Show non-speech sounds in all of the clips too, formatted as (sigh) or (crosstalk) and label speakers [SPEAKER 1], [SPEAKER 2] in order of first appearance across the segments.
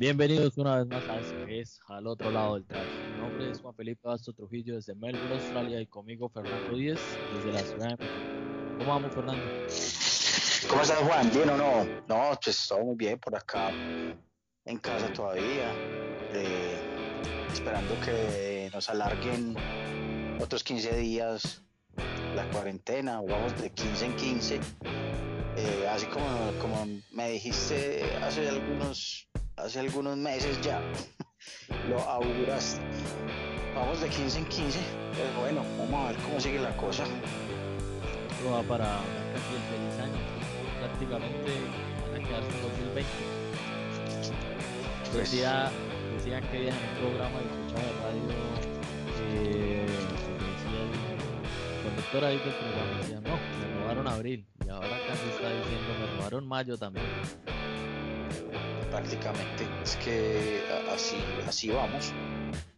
[SPEAKER 1] Bienvenidos una vez más a que es Al Otro Lado del Traje. Mi nombre es Juan Felipe Basto Trujillo desde Melbourne, Australia y conmigo Fernando Díez desde la ciudad de México. ¿Cómo vamos, Fernando?
[SPEAKER 2] ¿Cómo estás, Juan? ¿Bien o no? No, pues todo muy bien por acá, en casa todavía, eh, esperando que nos alarguen otros 15 días la cuarentena, vamos de 15 en 15. Eh, así como, como me dijiste hace algunos, hace algunos meses ya, (laughs) lo auguras. Vamos de 15 en 15, pero bueno, vamos a ver cómo sigue la cosa.
[SPEAKER 1] Esto va para casi el 6 años, prácticamente van a quedarse en 2020.
[SPEAKER 2] Pues,
[SPEAKER 1] Decía, decía que en un programa de escuchaba de radio, eh, decía el conductor ahí del programa, decía, no, me robaron abril, y ahora casi está diciendo, me robaron mayo también.
[SPEAKER 2] Prácticamente es que así, así vamos,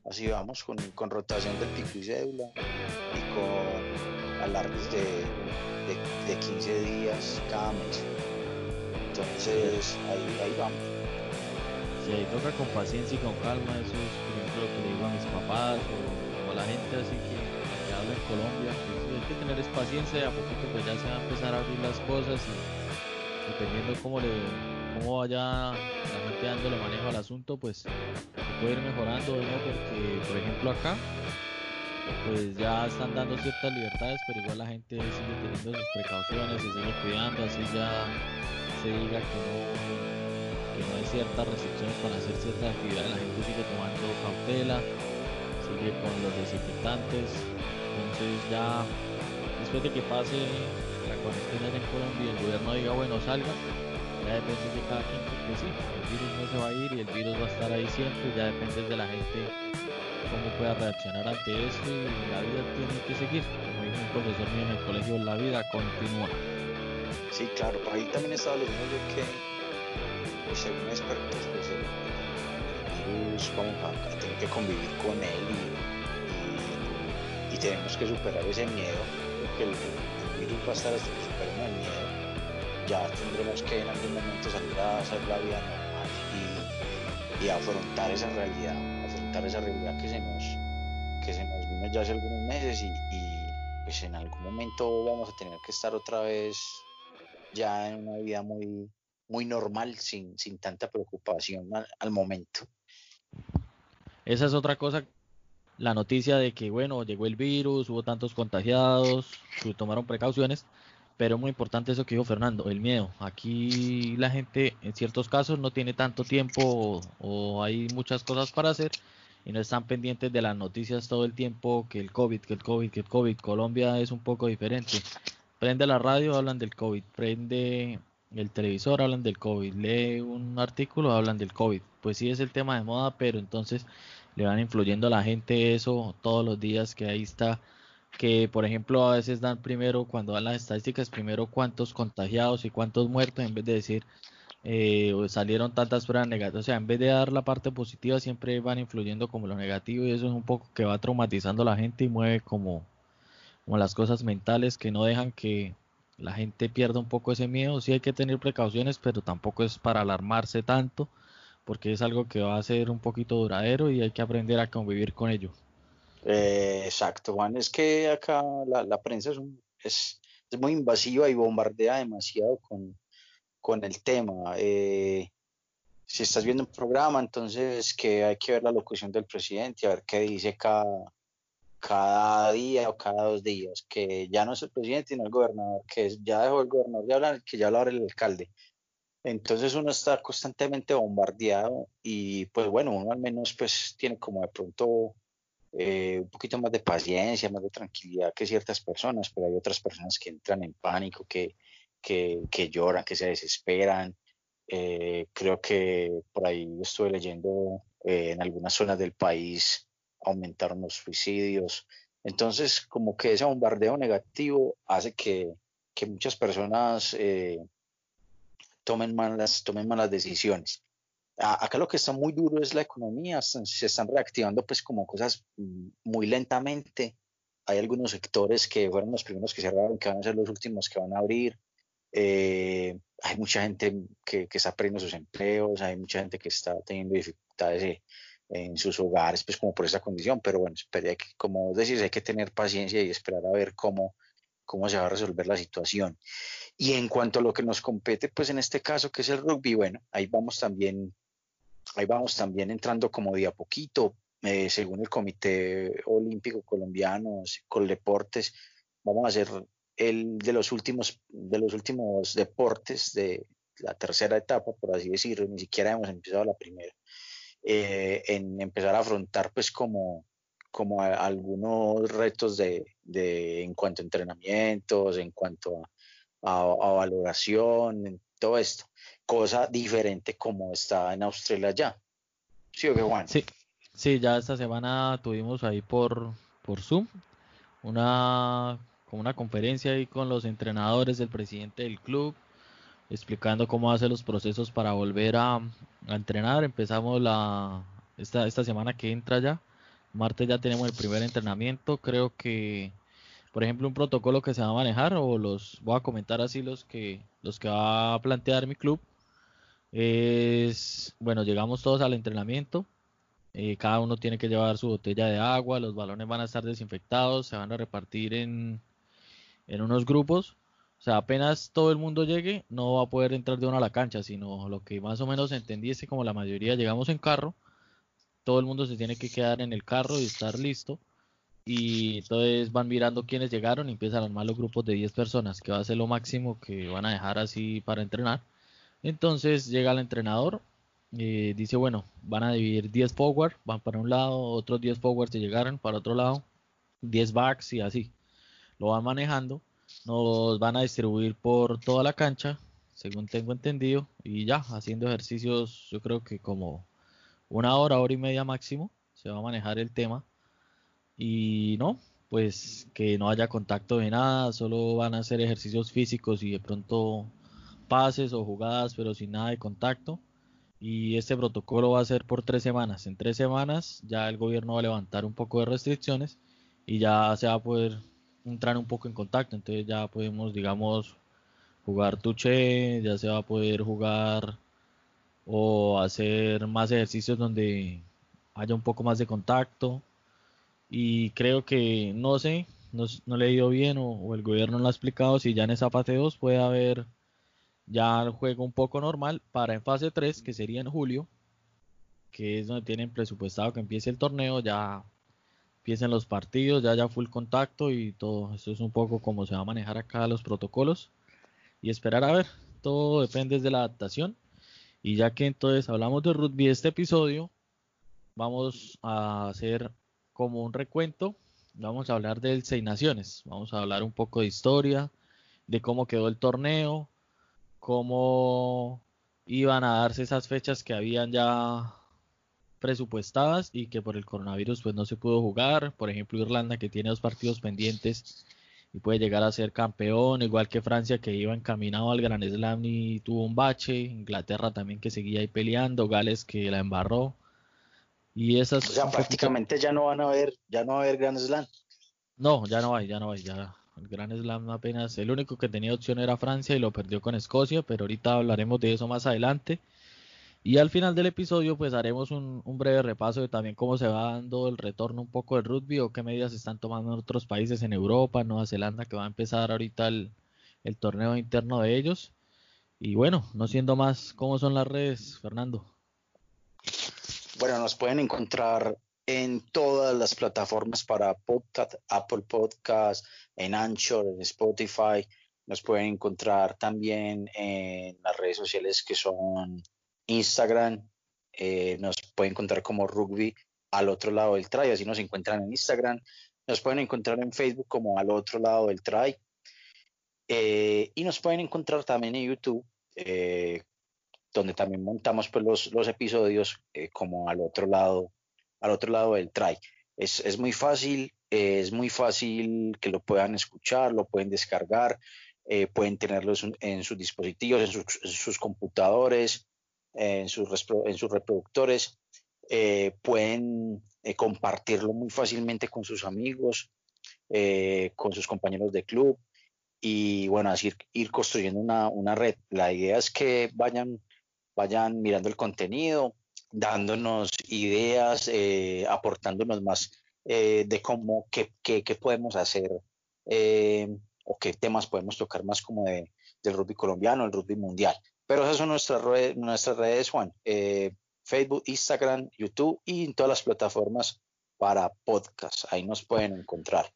[SPEAKER 2] así vamos con, con rotación del pico y cédula y con alargues de, de, de 15 días cada mes. Entonces ahí, ahí vamos.
[SPEAKER 1] Si ahí toca con paciencia y con calma, eso es por ejemplo lo que le digo a mis papás o, a la gente así que, que habla en Colombia, sí, hay que tener es paciencia y a poquito pues ya se va a empezar a abrir las cosas y dependiendo cómo le cómo vaya la gente dándole manejo al asunto, pues puede ir mejorando, ¿no? Porque por ejemplo acá pues ya están dando ciertas libertades, pero igual la gente sigue teniendo sus precauciones, se sigue cuidando, así ya se diga que no que no hay ciertas restricciones para hacer ciertas actividades, la gente sigue tomando cautela, sigue con los desinfectantes, entonces ya después de que pase la cuarentena en Colombia el gobierno diga bueno salga, ya depende de cada quien porque sí, el virus no se va a ir y el virus va a estar ahí siempre, ya depende de la gente cómo pueda reaccionar ante eso y la vida tiene que seguir, como dijo un profesor mío en el colegio, la vida continúa.
[SPEAKER 2] Sí, claro, por ahí también estaba leyendo yo que, pues, según expertos, pues el, virus vamos a, tener que convivir con él y, y- y tenemos que superar ese miedo, porque el, el virus va a estar hasta que superemos el miedo. Ya tendremos que en algún momento salir a hacer la vida normal y, y afrontar esa realidad, afrontar esa realidad que se nos, que se nos vino ya hace algunos meses y, y, pues en algún momento vamos a tener que estar otra vez ya en una vida muy, muy normal, sin, sin tanta preocupación al, al momento.
[SPEAKER 1] Esa es otra cosa, la noticia de que, bueno, llegó el virus, hubo tantos contagiados, que tomaron precauciones, pero muy importante eso que dijo Fernando, el miedo. Aquí la gente en ciertos casos no tiene tanto tiempo o, o hay muchas cosas para hacer y no están pendientes de las noticias todo el tiempo, que el COVID, que el COVID, que el COVID. Colombia es un poco diferente. Prende la radio, hablan del COVID, prende el televisor, hablan del COVID, lee un artículo, hablan del COVID. Pues sí es el tema de moda, pero entonces le van influyendo a la gente eso todos los días que ahí está que por ejemplo a veces dan primero cuando dan las estadísticas primero cuántos contagiados y cuántos muertos en vez de decir eh, salieron tantas pruebas negativas. O sea en vez de dar la parte positiva siempre van influyendo como lo negativo y eso es un poco que va traumatizando a la gente y mueve como como las cosas mentales que no dejan que la gente pierda un poco ese miedo. Sí hay que tener precauciones pero tampoco es para alarmarse tanto porque es algo que va a ser un poquito duradero y hay que aprender a convivir con ello
[SPEAKER 2] Eh, exacto, Juan, es que acá la, prensa es, muy invasiva y bombardea demasiado con, el tema. Eh, si estás viendo un programa, entonces que hay que ver la locución del presidente, a ver qué dice cada, día o cada dos días, que ya no es el presidente, sino el gobernador, que ya dejó el gobernador de hablar, que ya ahora el alcalde. Entonces uno está constantemente bombardeado y pues bueno, uno al menos pues tiene como de pronto eh, un poquito más de paciencia, más de tranquilidad que ciertas personas, pero hay otras personas que entran en pánico, que, que, que lloran, que se desesperan. Eh, creo que por ahí estuve leyendo eh, en algunas zonas del país aumentaron los suicidios. Entonces, como que ese bombardeo negativo hace que, que muchas personas eh, tomen malas, tomen malas decisiones. Acá lo que está muy duro es la economía, se están reactivando pues como cosas mm, muy lentamente. Hay algunos sectores que fueron los primeros que cerraron, que van a ser los últimos que van a abrir. Eh, hay mucha gente que, que, está perdiendo sus empleos, hay mucha gente que está teniendo dificultades eh, en sus hogares, pues como por esa condición, pero bueno, que, como decís, hay que tener paciencia y esperar a ver cómo, cómo se va a resolver la situación. Y en cuanto a lo que nos compete, pues en este caso, que es el rugby, bueno, ahí vamos también, ahí vamos también entrando como de a poquito, eh, según el Comité Olímpico Colombiano, con deportes, vamos a hacer el de los últimos, de los últimos deportes de la tercera etapa, por así decirlo, ni siquiera hemos empezado la primera, eh, en empezar a afrontar pues como, como algunos retos de, de, en cuanto a entrenamientos, en cuanto a, a, valoración, en todo esto, cosa diferente como está en Australia ya. ¿Sí o Juan?
[SPEAKER 1] Sí, sí, ya esta semana tuvimos ahí por, por Zoom una como una conferencia ahí con los entrenadores, el presidente del club, explicando cómo hace los procesos para volver a, entrenar. Empezamos la esta, esta semana que entra ya. Martes ya tenemos el primer entrenamiento. Creo que, por ejemplo, un protocolo que se va a manejar, o los voy a comentar así los que, los que va a plantear mi club, es, bueno, llegamos todos al entrenamiento. Eh, cada uno tiene que llevar su botella de agua, los balones van a estar desinfectados, se van a repartir en, en unos grupos. O sea, apenas todo el mundo llegue, no va a poder entrar de uno a la cancha, sino lo que más o menos entendí es que como la mayoría llegamos en carro, todo el mundo se tiene que quedar en el carro y estar listo. Y entonces van mirando quiénes llegaron y empiezan a armar los grupos de 10 personas, que va a ser lo máximo que van a dejar así para entrenar. Entonces llega el entrenador, eh, dice, bueno, van a dividir 10 forward, van para un lado, otros 10 forward se llegaron para otro lado, 10 backs y así lo van manejando, nos van a distribuir por toda la cancha, según tengo entendido, y ya, haciendo ejercicios, yo creo que como una hora, hora y media máximo, se va a manejar el tema. Y no, pues que no haya contacto de nada, solo van a hacer ejercicios físicos y de pronto pases o jugadas, pero sin nada de contacto. Y este protocolo va a ser por tres semanas. En tres semanas ya el gobierno va a levantar un poco de restricciones y ya se va a poder entrar un poco en contacto. Entonces ya podemos, digamos, jugar tuche, ya se va a poder jugar o hacer más ejercicios donde haya un poco más de contacto. Y creo que, no sé, no, no le he ido bien o, el gobierno no lo ha explicado si ya en esa fase 2 puede haber ya el juego un poco normal para en fase 3, que sería en julio, que es donde tienen presupuestado que empiece el torneo, ya empiecen los partidos, ya haya full contacto y todo. Esto es un poco como se va a manejar acá los protocolos y esperar a ver. Todo depende de la adaptación. Y ya que entonces hablamos de rugby este episodio, vamos a hacer como un recuento. Vamos a hablar del Seis Naciones. Vamos a hablar un poco de historia, de cómo quedó el torneo, cómo iban a darse esas fechas que habían ya presupuestadas y que por el coronavirus pues no se pudo jugar. Por ejemplo, Irlanda que tiene dos partidos pendientes y puede llegar a ser campeón, igual que Francia que iba encaminado al Gran Slam y tuvo un bache, Inglaterra también que seguía ahí peleando, Gales que la embarró. Y esas
[SPEAKER 2] o sea, prácticamente ya no van a haber, ya no va a haber Gran Slam.
[SPEAKER 1] No, ya no hay, ya no hay, ya el Gran Slam apenas, el único que tenía opción era Francia y lo perdió con Escocia, pero ahorita hablaremos de eso más adelante. Y al final del episodio pues haremos un, breve repaso de también cómo se va dando el retorno un poco del rugby o qué medidas están tomando en otros países en Europa, Nueva Zelanda, que va a empezar ahorita el, el torneo interno de ellos. Y bueno, no siendo más, ¿cómo son las redes, Fernando?
[SPEAKER 2] Bueno, nos pueden encontrar en todas las plataformas para podcast, Apple Podcast, en Anchor, en Spotify. Nos pueden encontrar también en las redes sociales que son Instagram, eh, nos pueden encontrar como rugby al otro lado del try, así nos encuentran en Instagram, nos pueden encontrar en Facebook como al otro lado del try. Eh, y nos pueden encontrar también en YouTube, eh, donde también montamos pues, los, los episodios como al otro lado, al otro lado del try. Es, es muy fácil, es muy fácil que lo puedan escuchar, lo pueden descargar, pueden tenerlo en sus dispositivos, en sus, en sus computadores, en sus, en sus reproductores, eh, pueden eh, compartirlo muy fácilmente con sus amigos, eh, con sus compañeros de club y bueno, así ir construyendo una, una red. La idea es que vayan, vayan mirando el contenido, dándonos ideas, eh, aportándonos más eh, de cómo, qué, qué, qué podemos hacer eh, o qué temas podemos tocar más como de, del rugby colombiano, el rugby mundial. Pero esas son nuestras redes, nuestras redes Juan. Facebook, Instagram, YouTube y en todas las plataformas para podcast. Ahí nos pueden encontrar.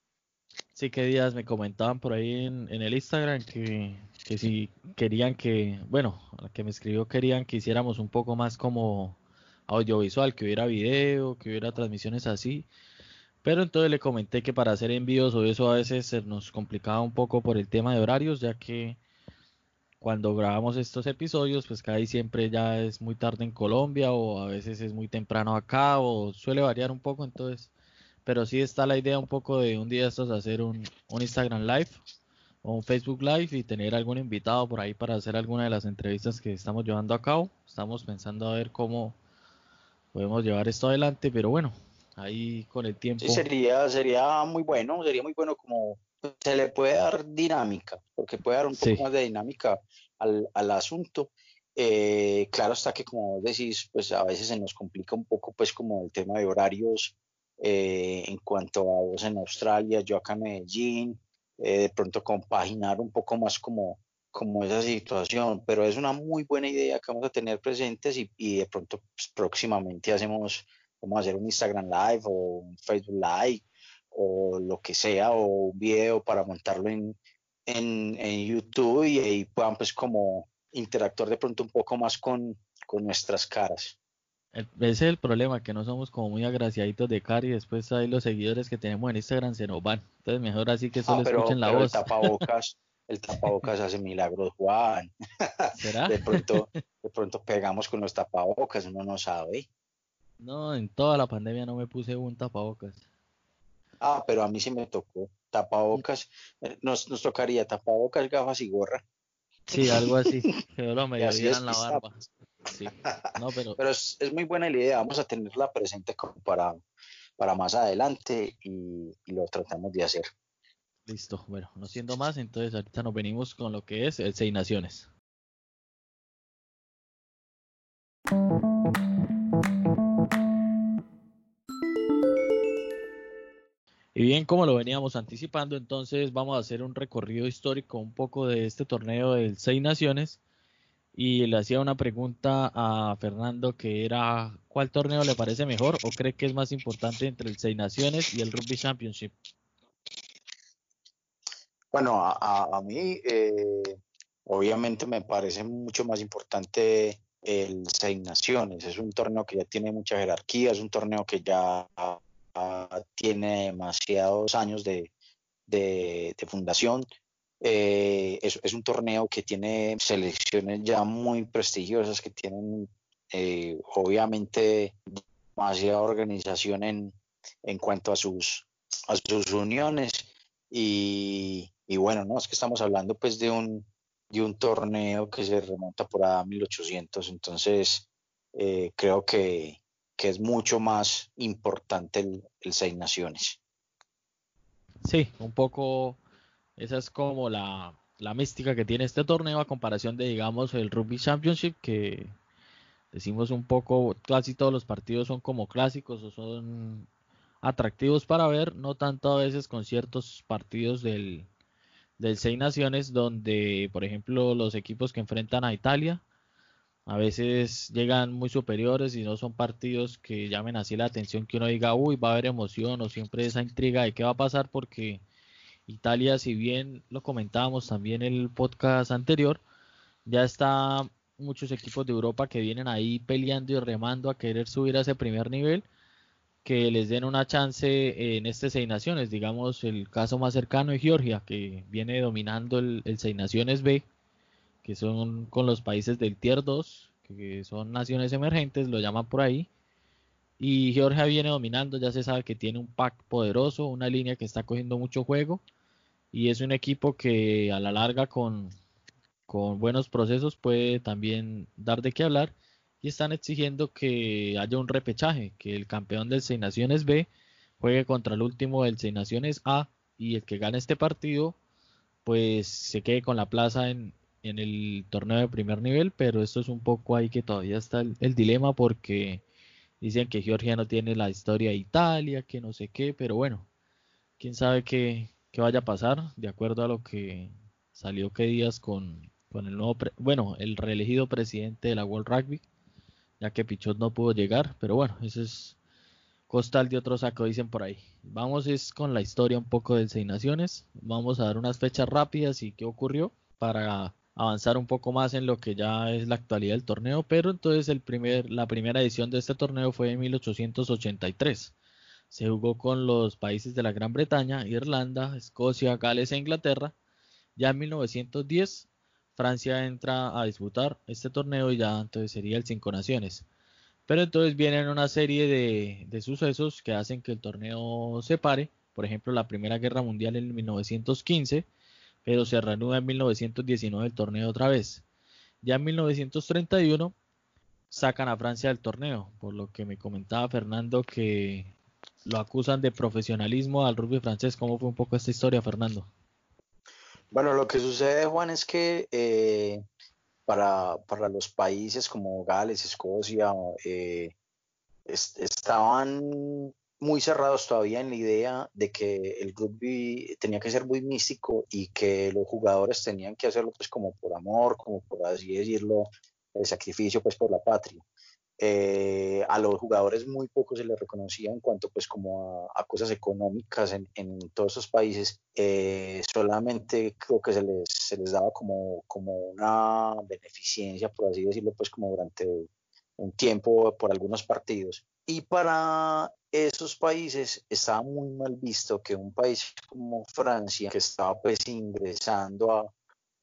[SPEAKER 1] Sí, que días me comentaban por ahí en, el Instagram que, que, si querían que, bueno, la que me escribió querían que hiciéramos un poco más como audiovisual, que hubiera video, que hubiera transmisiones así. Pero entonces le comenté que para hacer envíos o eso a veces se nos complicaba un poco por el tema de horarios, ya que cuando grabamos estos episodios, pues casi siempre ya es muy tarde en Colombia o a veces es muy temprano acá o suele variar un poco, entonces, pero sí está la idea un poco de un día estos hacer un, un Instagram Live o un Facebook Live y tener algún invitado por ahí para hacer alguna de las entrevistas que estamos llevando a cabo. Estamos pensando a ver cómo podemos llevar esto adelante, pero bueno, ahí con el tiempo.
[SPEAKER 2] Sí, sería, sería muy bueno, sería muy bueno como se le puede dar dinámica, porque puede dar un poco más de dinámica al, al asunto. Eh, claro está que como decís, pues a veces se nos complica un poco pues como el tema de horarios eh, en cuanto a vos en Australia, yo acá en Medellín, eh, de pronto compaginar un poco más como, como esa situación, pero es una muy buena idea que vamos a tener presentes y, y de pronto pues, próximamente hacemos, vamos a hacer un Instagram Live o un Facebook Live o lo que sea, o un video para montarlo en, en, en YouTube y ahí puedan pues como interactuar de pronto un poco más con, con nuestras caras.
[SPEAKER 1] ese es el problema, que no somos como muy agraciaditos de cara y después ahí los seguidores que tenemos en Instagram se nos van. Entonces mejor así que solo ah, escuchen la voz.
[SPEAKER 2] El tapabocas, (laughs) el tapabocas hace milagros, Juan. (laughs) ¿Será? De pronto, de pronto pegamos con los tapabocas, uno no sabe.
[SPEAKER 1] No, en toda la pandemia no me puse un tapabocas.
[SPEAKER 2] Ah, pero a mí sí me tocó. Tapabocas, eh, nos, nos tocaría tapabocas, gafas y gorra.
[SPEAKER 1] Sí, algo así. Pero no me dieran la barba. Sí.
[SPEAKER 2] No, pero pero es, es, muy buena la idea. Vamos a tenerla presente como para, para más adelante y, y lo tratamos de hacer.
[SPEAKER 1] Listo. Bueno, no siendo más, entonces ahorita nos venimos con lo que es el Seis Naciones. Y bien, como lo veníamos anticipando, entonces vamos a hacer un recorrido histórico un poco de este torneo del Seis Naciones. Y le hacía una pregunta a Fernando que era, ¿cuál torneo le parece mejor o cree que es más importante entre el Seis Naciones y el Rugby Championship?
[SPEAKER 2] Bueno, a, mí eh, obviamente me parece mucho más importante el Seis Naciones. Es un torneo que ya tiene mucha jerarquía, es un torneo que ya tiene demasiados años de, fundación. Eh, es, un torneo que tiene selecciones ya muy prestigiosas, que tienen eh, obviamente demasiada organización en, en cuanto a sus, a sus uniones. Y, bueno, no es que estamos hablando pues de un, de un torneo que se remonta por a 1800, entonces eh, creo que, que es mucho más importante el, Seis Naciones.
[SPEAKER 1] Sí, un poco esa es como la, la mística que tiene este torneo a comparación de, digamos, el Rugby Championship, que decimos un poco, casi todos los partidos son como clásicos o son atractivos para ver, no tanto a veces con ciertos partidos del, del Seis Naciones, donde, por ejemplo, los equipos que enfrentan a Italia, a veces llegan muy superiores y no son partidos que llamen así la atención que uno diga, uy, va a haber emoción o siempre esa intriga de qué va a pasar porque Italia, si bien lo comentábamos también en el podcast anterior, ya está muchos equipos de Europa que vienen ahí peleando y remando a querer subir a ese primer nivel, que les den una chance en este Seis Naciones, digamos el caso más cercano es Georgia, que viene dominando el, el Seis Naciones B que son con los países del Tier 2, que son naciones emergentes, lo llaman por ahí. Y Georgia viene dominando, ya se sabe que tiene un pack poderoso, una línea que está cogiendo mucho juego. Y es un equipo que a la larga con, con buenos procesos puede también dar de qué hablar. Y están exigiendo que haya un repechaje, que el campeón del Seis Naciones B juegue contra el último del Seis Naciones A y el que gane este partido pues se quede con la plaza en, el torneo de primer nivel, pero esto es un poco ahí que todavía está el, dilema porque dicen que Georgia no tiene la historia de Italia, que no sé qué, pero bueno, quién sabe qué, qué vaya a pasar, de acuerdo a lo que salió que días con, con el nuevo, bueno, el reelegido presidente de la World Rugby, ya que Pichot no pudo llegar, pero bueno, eso es costal de otro saco, dicen por ahí. Vamos es con la historia un poco del Seis Naciones. Vamos a dar unas fechas rápidas y qué ocurrió para avanzar un poco más en lo que ya es la actualidad del torneo. Pero entonces el primer, la primera edición de este torneo fue en 1883. Se jugó con los países de la Gran Bretaña, Irlanda, Escocia, Gales e Inglaterra. Ya en 1910 Francia entra a disputar este torneo y ya entonces sería el Cinco Naciones. Pero entonces vienen una serie de, sucesos que hacen que el torneo se pare. Por ejemplo, la Primera Guerra Mundial en 1915, pero se reanuda en 1919 el torneo otra vez. Ya en 1931 sacan a Francia del torneo, por lo que me comentaba Fernando que lo acusan de profesionalismo al rugby francés. ¿Cómo fue un poco esta historia, Fernando?
[SPEAKER 2] Bueno, lo que sucede, Juan, es que eh, para, para los países como Gales, Escocia, eh, estaban muy cerrados todavía en la idea de que el rugby tenía que ser muy místico y que los jugadores tenían que hacerlo pues como por amor, como por así decirlo, el sacrificio pues por la patria. Eh, a los jugadores muy poco se les reconocía en cuanto pues como a, cosas económicas en, en, todos esos países eh, solamente creo que se les, se les daba como, como una beneficencia por así decirlo pues como durante un tiempo por algunos partidos. Y para esos países estaba muy mal visto que un país como Francia que estaba pues ingresando a,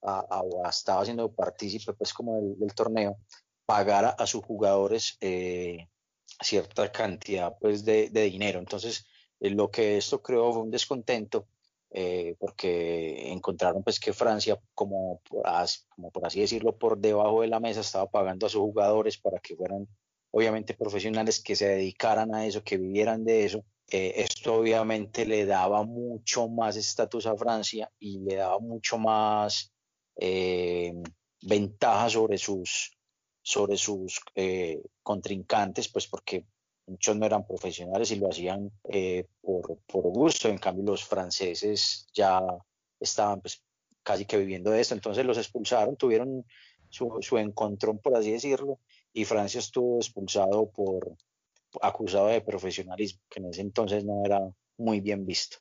[SPEAKER 2] a, estaba siendo partícipe pues como del torneo pagar a, sus jugadores eh, cierta cantidad pues, de, dinero. Entonces, eh, lo que esto creó fue un descontento eh, porque encontraron pues que Francia, como por así decirlo, por debajo de la mesa estaba pagando a sus jugadores para que fueran obviamente profesionales que se dedicaran a eso, que vivieran de eso. esto obviamente le daba mucho más estatus a Francia y le daba mucho más ventaja sobre sus, sobre sus eh, contrincantes, pues porque muchos no eran profesionales y lo hacían eh, por, por, gusto, en cambio los franceses ya estaban pues casi que viviendo de esto, entonces los expulsaron, tuvieron su, su encontrón, por así decirlo, y Francia estuvo expulsado por acusado de profesionalismo, que en ese entonces no era muy bien visto.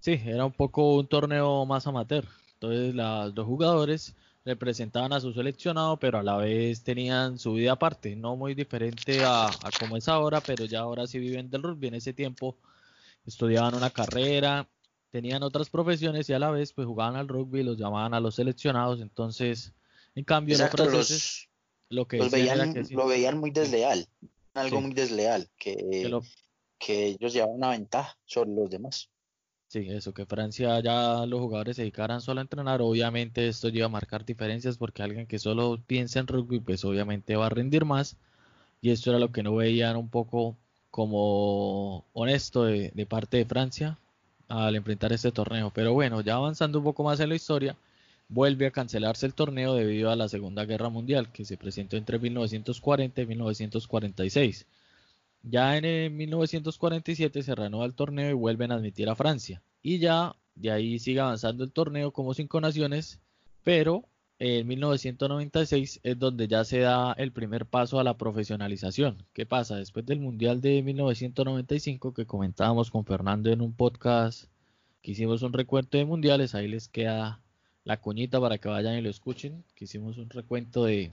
[SPEAKER 1] Sí, era un poco un torneo más amateur. Entonces, los jugadores representaban a su seleccionado, pero a la vez tenían su vida aparte, no muy diferente a, como es ahora, pero ya ahora sí viven del rugby. En ese tiempo estudiaban una carrera, tenían otras profesiones y a la vez pues jugaban al rugby, los llamaban a los seleccionados, entonces en cambio
[SPEAKER 2] los lo que veían, lo veían muy desleal, algo muy desleal, que, que ellos llevaban una ventaja sobre los demás.
[SPEAKER 1] Sí, eso, que Francia ya los jugadores se dedicaran solo a entrenar, obviamente esto lleva a marcar diferencias porque alguien que solo piensa en rugby, pues obviamente va a rendir más. Y esto era lo que no veían un poco como honesto de, parte de Francia al enfrentar este torneo. Pero bueno, ya avanzando un poco más en la historia, vuelve a cancelarse el torneo debido a la Segunda Guerra Mundial que se presentó entre 1940 y 1946. Ya en 1947 se reanuda el torneo y vuelven a admitir a Francia. Y ya de ahí sigue avanzando el torneo como cinco naciones, pero en 1996 es donde ya se da el primer paso a la profesionalización. ¿Qué pasa? Después del Mundial de 1995 que comentábamos con Fernando en un podcast que hicimos un recuento de mundiales, ahí les queda la cuñita para que vayan y lo escuchen, que hicimos un recuento de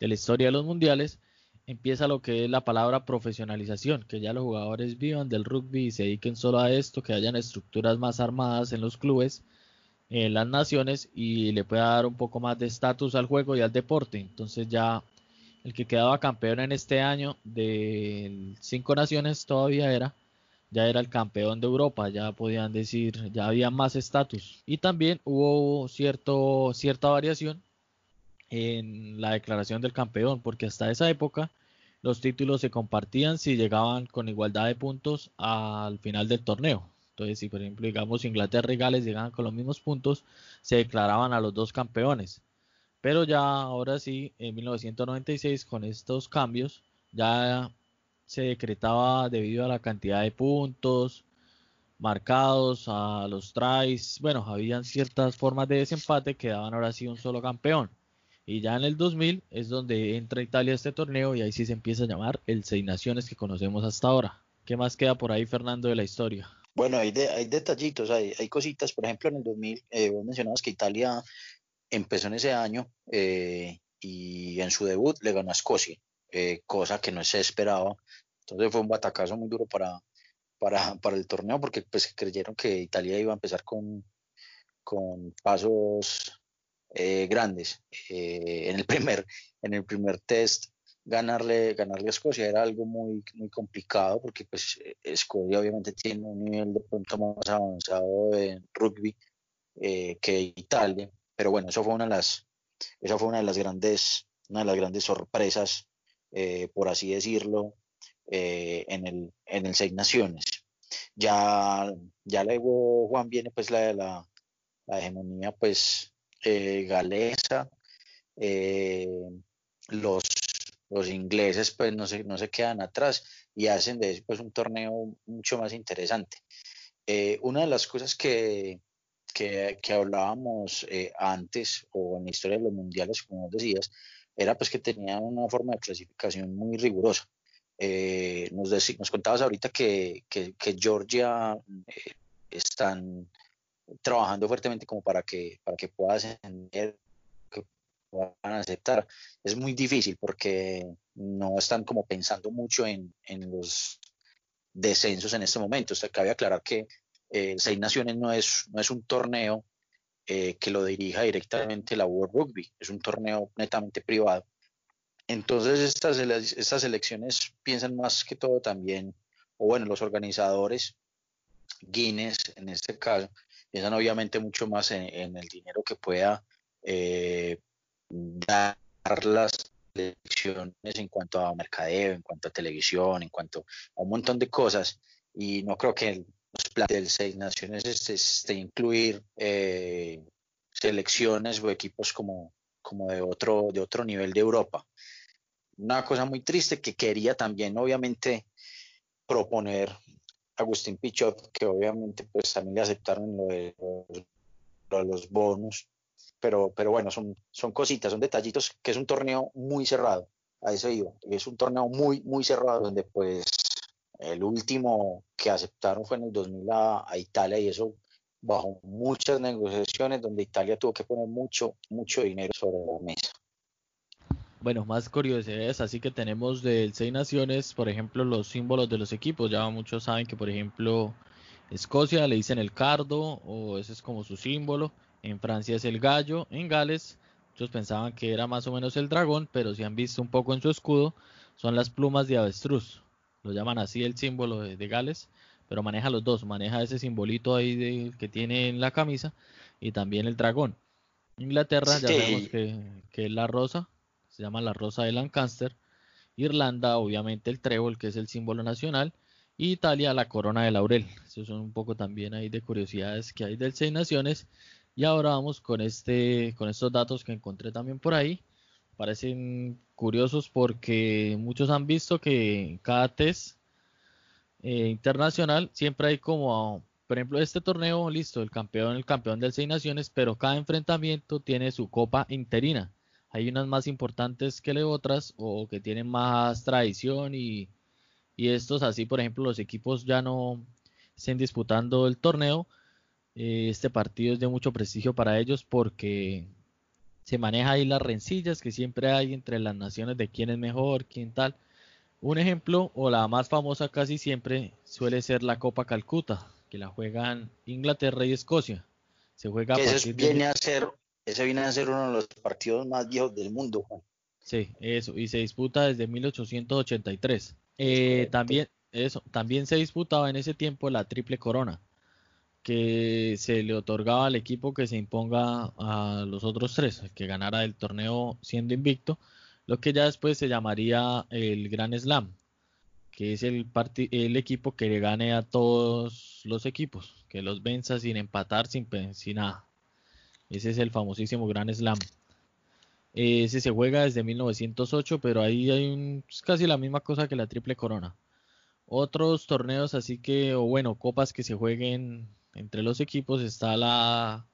[SPEAKER 1] la historia de los mundiales empieza lo que es la palabra profesionalización, que ya los jugadores vivan del rugby y se dediquen solo a esto, que hayan estructuras más armadas en los clubes, en las naciones y le pueda dar un poco más de estatus al juego y al deporte. Entonces ya el que quedaba campeón en este año de cinco naciones todavía era, ya era el campeón de Europa, ya podían decir, ya había más estatus. Y también hubo cierto, cierta variación en la declaración del campeón, porque hasta esa época los títulos se compartían si llegaban con igualdad de puntos al final del torneo. Entonces, si por ejemplo, digamos, Inglaterra y Gales llegaban con los mismos puntos, se declaraban a los dos campeones. Pero ya ahora sí, en 1996, con estos cambios, ya se decretaba debido a la cantidad de puntos marcados, a los tries, bueno, habían ciertas formas de desempate que daban ahora sí un solo campeón. Y ya en el 2000 es donde entra Italia a este torneo y ahí sí se empieza a llamar el Seis Naciones que conocemos hasta ahora. ¿Qué más queda por ahí, Fernando, de la historia?
[SPEAKER 2] Bueno, hay, hay detallitos, hay, hay, cositas. Por ejemplo, en el 2000, eh, vos mencionabas que Italia empezó en ese año eh, y en su debut le ganó a Escocia, eh, cosa que no se esperaba. Entonces fue un batacazo muy duro para, para, para el torneo porque pues creyeron que Italia iba a empezar con, con pasos eh, grandes. Eh, en, el primer, en el primer test, ganarle, ganarle a Escocia era algo muy, muy complicado porque pues, Escocia obviamente tiene un nivel de pronto más avanzado en rugby eh, que Italia. Pero bueno, eso fue una de las, esa fue una de las grandes, una de las grandes sorpresas, por así decirlo, en, el, en el Seis Naciones. Ya, ya luego Juan viene pues la, la, la hegemonía pues eh, galesa, eh, los, los ingleses pues no se, no se quedan atrás y hacen de pues, un torneo mucho más interesante. Eh, una de las cosas que, que, hablábamos antes o en la historia de los mundiales, como decías, era pues que tenían una forma de clasificación muy rigurosa. nos, nos contabas ahorita que, que, que Georgia están trabajando fuertemente como para que, para que entender, que puedan aceptar. Es muy difícil porque no están como pensando mucho en, en los descensos en este momento. O cabe aclarar que eh, Seis Naciones no es, no es un torneo eh, que lo dirija directamente la World Rugby, es un torneo netamente privado. Entonces estas, estas elecciones piensan más que todo también, o bueno, los organizadores, Guinness en este caso, piensan obviamente mucho más en, el dinero que pueda eh, dar las elecciones en cuanto a mercadeo, en cuanto a televisión, en cuanto a un montón de cosas. Y no creo que los planes del Seis Naciones esté, incluir eh, selecciones o equipos como, como de, otro, de otro nivel de Europa. Una cosa muy triste que quería también, obviamente, proponer Agustín Pichot, que obviamente pues también le aceptaron lo los, bonos, pero, pero bueno, son, son cositas, son detallitos, que es un torneo muy cerrado, a eso iba, es un torneo muy, muy cerrado, donde pues el último que aceptaron fue en el 2000 a, a Italia y eso bajo muchas negociaciones donde Italia tuvo que poner mucho, mucho dinero sobre la mesa.
[SPEAKER 1] Bueno, más curiosidades, así que tenemos del Seis Naciones, por ejemplo, los símbolos de los equipos. Ya muchos saben que, por ejemplo, Escocia le dicen el cardo, o ese es como su símbolo. En Francia es el gallo. En Gales, muchos pensaban que era más o menos el dragón, pero si han visto un poco en su escudo, son las plumas de avestruz. Lo llaman así el símbolo de, Gales, pero maneja los dos. Maneja ese simbolito ahí que tiene en la camisa y también el dragón. Inglaterra, ya sabemos que, que es la rosa, se llama la rosa de Lancaster, Irlanda obviamente el trébol que es el símbolo nacional y Italia la corona de laurel. Esos son un poco también ahí de curiosidades que hay del Seis Naciones y ahora vamos con este con estos datos que encontré también por ahí. Parecen curiosos porque muchos han visto que cada test eh, internacional siempre hay como por ejemplo, este torneo, listo, el campeón, el campeón del Seis Naciones, pero cada enfrentamiento tiene su copa interina hay unas más importantes que otras o que tienen más tradición y, estos así, por ejemplo, los equipos ya no estén disputando el torneo. Eh, este partido es de mucho prestigio para ellos porque se maneja ahí las rencillas que siempre hay entre las naciones de quién es mejor, quién tal. Un ejemplo, o la más famosa casi siempre, suele ser la Copa Calcuta, que la juegan Inglaterra y Escocia. Se juega
[SPEAKER 2] a viene a ser ese viene a ser uno de los partidos más viejos del mundo, Juan.
[SPEAKER 1] Sí, eso, y se disputa desde 1883. Eh, también, eso, también se disputaba en ese tiempo la triple corona, que se le otorgaba al equipo que se imponga a los otros tres, el que ganara el torneo siendo invicto, lo que ya después se llamaría el Gran Slam, que es el, el equipo que le gane a todos los equipos, que los venza sin empatar, sin, sin nada. Ese es el famosísimo Gran Slam. Ese se juega desde 1908, pero ahí hay es casi la misma cosa que la Triple Corona. Otros torneos, así que, o bueno, copas que se jueguen entre los equipos, está la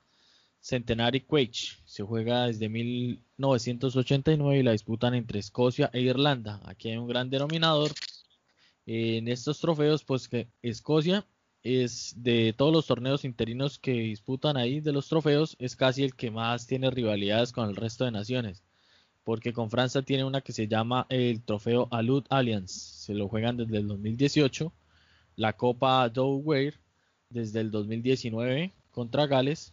[SPEAKER 1] Centenary Quake. Se juega desde 1989 y la disputan entre Escocia e Irlanda. Aquí hay un gran denominador. En estos trofeos, pues que Escocia es de todos los torneos interinos que disputan ahí de los trofeos, es casi el que más tiene rivalidades con el resto de naciones. Porque con Francia tiene una que se llama el trofeo Alud Alliance. Se lo juegan desde el 2018. La Copa Dow desde el 2019 contra Gales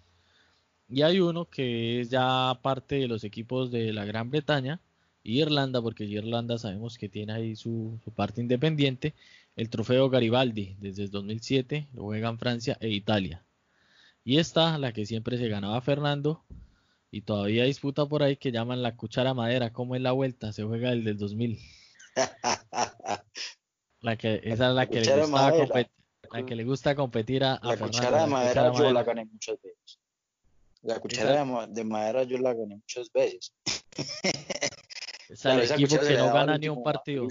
[SPEAKER 1] y hay uno que es ya parte de los equipos de la Gran Bretaña y Irlanda, porque Irlanda sabemos que tiene ahí su, parte independiente, el trofeo Garibaldi desde el 2007, lo juegan Francia e Italia. Y esta, la que siempre se ganaba Fernando, y todavía disputa por ahí que llaman la cuchara madera, ¿cómo es la vuelta? Se juega el del 2000. (laughs) la que, esa es la, que, le gusta competir, la que le gusta competir a,
[SPEAKER 2] la Cuchara de madera yo la gané muchas veces. La cuchara de, madera yo la gané muchas veces.
[SPEAKER 1] Es (laughs) el equipo que no gana ni un partido.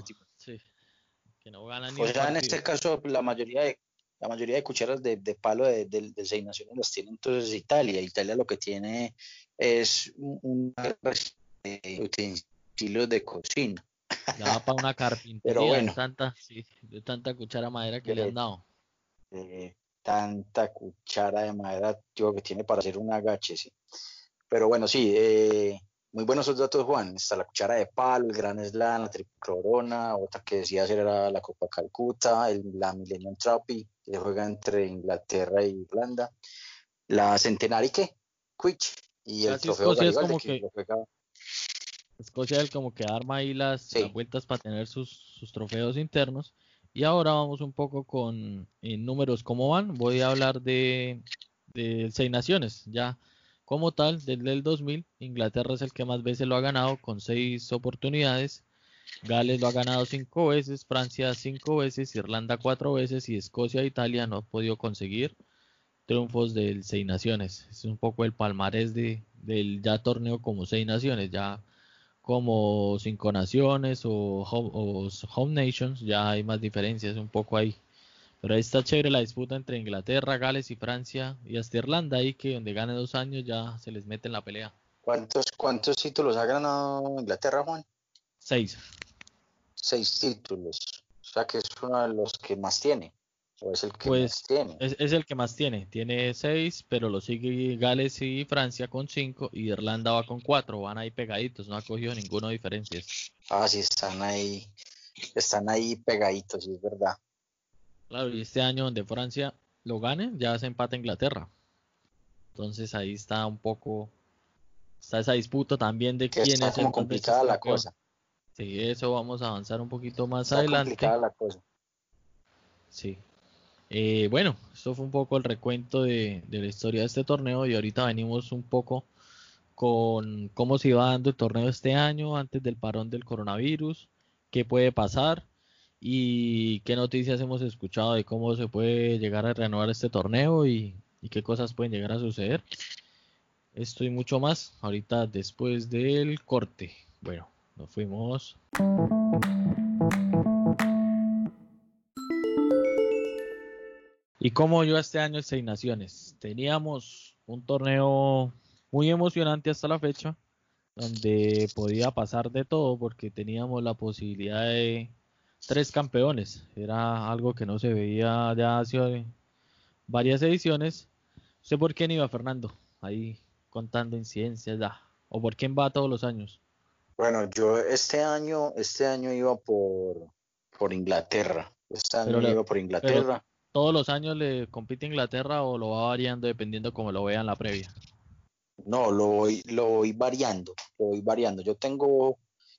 [SPEAKER 1] Que no gana ni
[SPEAKER 2] o sea, en este caso, la mayoría de, la mayoría de cucharas de, palo de, de, seis naciones las tiene entonces Italia. Italia lo que tiene es un, utensilios de cocina.
[SPEAKER 1] Ya va para una (laughs) carpintería de, tanta, sí, de tanta cuchara madera que le han dado.
[SPEAKER 2] Eh, tanta cuchara de madera digo, que tiene para hacer un agache, sí. Pero bueno, sí, eh, muy buenos esos datos, Juan. Está la cuchara de palo, el Gran Slam, la Triple Corona, otra que decía hacer era la Copa Calcuta, el, la Millennium Trophy, que juega entre Inglaterra e Irlanda. La Centenary, ¿qué? Quich. Y el trofeo
[SPEAKER 1] Escocia es como que, Escocia es como que arma ahí las, las vueltas para tener sus, sus trofeos internos y ahora vamos un poco con números cómo van. Voy a hablar de, de seis naciones. Ya como tal, desde el 2000, Inglaterra es el que más veces lo ha ganado con seis oportunidades. Gales lo ha ganado cinco veces, Francia cinco veces, Irlanda cuatro veces y Escocia e Italia no ha podido conseguir triunfos del seis naciones. Es un poco el palmarés de, del ya torneo como seis naciones. Ya como Cinco Naciones o Home, Nations, ya hay más diferencias un poco ahí. Pero ahí está chévere la disputa entre Inglaterra, Gales y Francia y hasta Irlanda ahí que donde gane dos años ya se les mete en la pelea.
[SPEAKER 2] ¿Cuántos, cuántos títulos ha ganado Inglaterra, Juan?
[SPEAKER 1] Seis.
[SPEAKER 2] Seis títulos. O sea que es uno de los que más tiene es el que pues, más tiene?
[SPEAKER 1] Es, el que más tiene. Tiene seis, pero lo sigue Gales y Francia con cinco y Irlanda va con cuatro. Van ahí pegaditos, no ha cogido ninguna diferencia.
[SPEAKER 2] Ah, sí, están ahí, están ahí pegaditos, sí, es verdad.
[SPEAKER 1] Claro, y este año donde Francia lo gane, ya se empata Inglaterra. Entonces ahí está un poco, está esa disputa también de quién está
[SPEAKER 2] es como complicada la cosa.
[SPEAKER 1] Sí, eso vamos a avanzar un poquito más está adelante.
[SPEAKER 2] complicada la cosa.
[SPEAKER 1] Sí, eh, bueno, esto fue un poco el recuento de, la historia de este torneo y ahorita venimos un poco con cómo se iba dando el torneo este año antes del parón del coronavirus, qué puede pasar y qué noticias hemos escuchado de cómo se puede llegar a renovar este torneo y, qué cosas pueden llegar a suceder. Esto y mucho más ahorita después del corte. Bueno, nos fuimos. Y como yo este año en Seis Naciones, teníamos un torneo muy emocionante hasta la fecha, donde podía pasar de todo porque teníamos la posibilidad de tres campeones. Era algo que no se veía ya hace varias ediciones. No sé por quién iba Fernando, ahí contando incidencias ya. ¿O por quién va todos los años?
[SPEAKER 2] Bueno, yo este año, este año iba por, por Inglaterra. Este año iba por Inglaterra
[SPEAKER 1] todos los años le compite Inglaterra o lo va variando dependiendo como lo vean la previa?
[SPEAKER 2] No, lo voy, lo voy variando, lo voy variando. Yo tengo,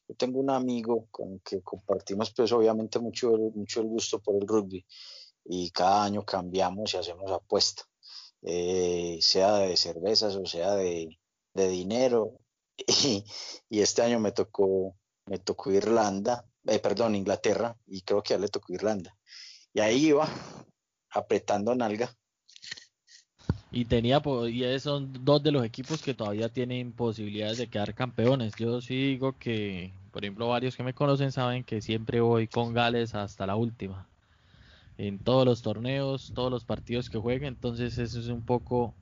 [SPEAKER 2] yo tengo un amigo con que compartimos pues obviamente mucho, mucho el gusto por el rugby y cada año cambiamos y hacemos apuesta, eh, sea de cervezas o sea de, de dinero. (laughs) Y, y, este año me tocó, me tocó Irlanda eh, perdón, Inglaterra, y creo que ya le tocó Irlanda. Y ahí iba, apretando nalga.
[SPEAKER 1] Y tenía, y son dos de los equipos que todavía tienen posibilidades de quedar campeones. Yo sí digo que, por ejemplo, varios que me conocen saben que siempre voy con Gales hasta la última. En todos los torneos, todos los partidos que juegue. Entonces eso es un poco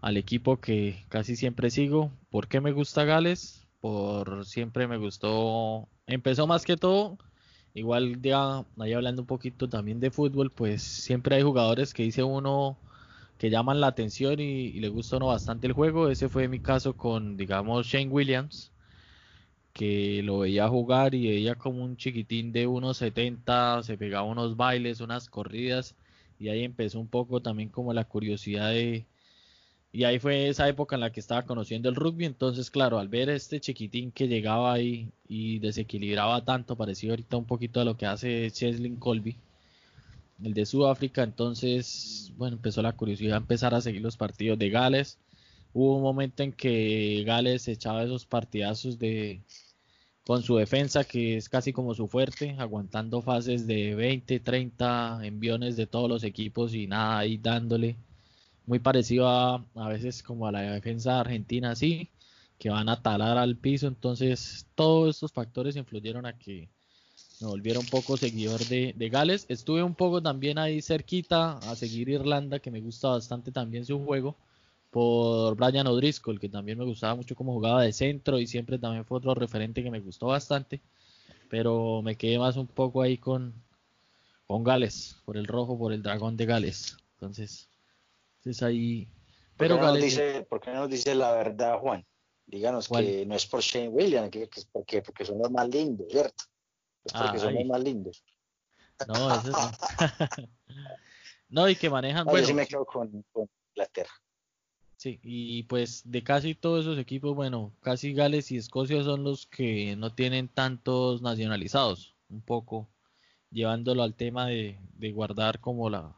[SPEAKER 1] al equipo que casi siempre sigo. ¿Por qué me gusta Gales? Por siempre me gustó. Empezó más que todo. Igual ya ahí hablando un poquito también de fútbol, pues siempre hay jugadores que dice uno que llaman la atención y, le gusta uno bastante el juego. Ese fue mi caso con, digamos, Shane Williams, que lo veía jugar y veía como un chiquitín de unos 70, se pegaba unos bailes, unas corridas, y ahí empezó un poco también como la curiosidad de... Y ahí fue esa época en la que estaba conociendo el rugby, entonces claro, al ver este chiquitín que llegaba ahí y desequilibraba tanto, parecía ahorita un poquito a lo que hace Cheslin Colby, el de Sudáfrica. Entonces, bueno, empezó la curiosidad a empezar a seguir los partidos de Gales. Hubo un momento en que Gales echaba esos partidazos de con su defensa, que es casi como su fuerte, aguantando fases de 20, 30 enviones de todos los equipos y nada ahí dándole. Muy parecido a, a veces como a la defensa argentina, sí, que van a talar al piso. Entonces, todos estos factores influyeron a que me volviera un poco seguidor de, Gales. Estuve un poco también ahí cerquita a seguir Irlanda, que me gusta bastante también su juego, por Brian O'Driscoll, que también me gustaba mucho como jugaba de centro y siempre también fue otro referente que me gustó bastante. Pero me quedé más un poco ahí con, con Gales, por el rojo, por el dragón de Gales. Entonces, es ahí.
[SPEAKER 2] Pero ¿Por qué, Gales, dice, ¿Por qué no nos dice la verdad, Juan? Díganos que no es por Shane Williams, que, es porque, porque son los más lindos, ¿cierto? Porque son los más lindos.
[SPEAKER 1] No, eso no. (laughs) no, y que manejan.
[SPEAKER 2] bueno, yo sí me quedo con, Inglaterra.
[SPEAKER 1] Sí, y pues de casi todos esos equipos, bueno, casi Gales y Escocia son los que no tienen tantos nacionalizados, un poco llevándolo al tema de, de guardar como la,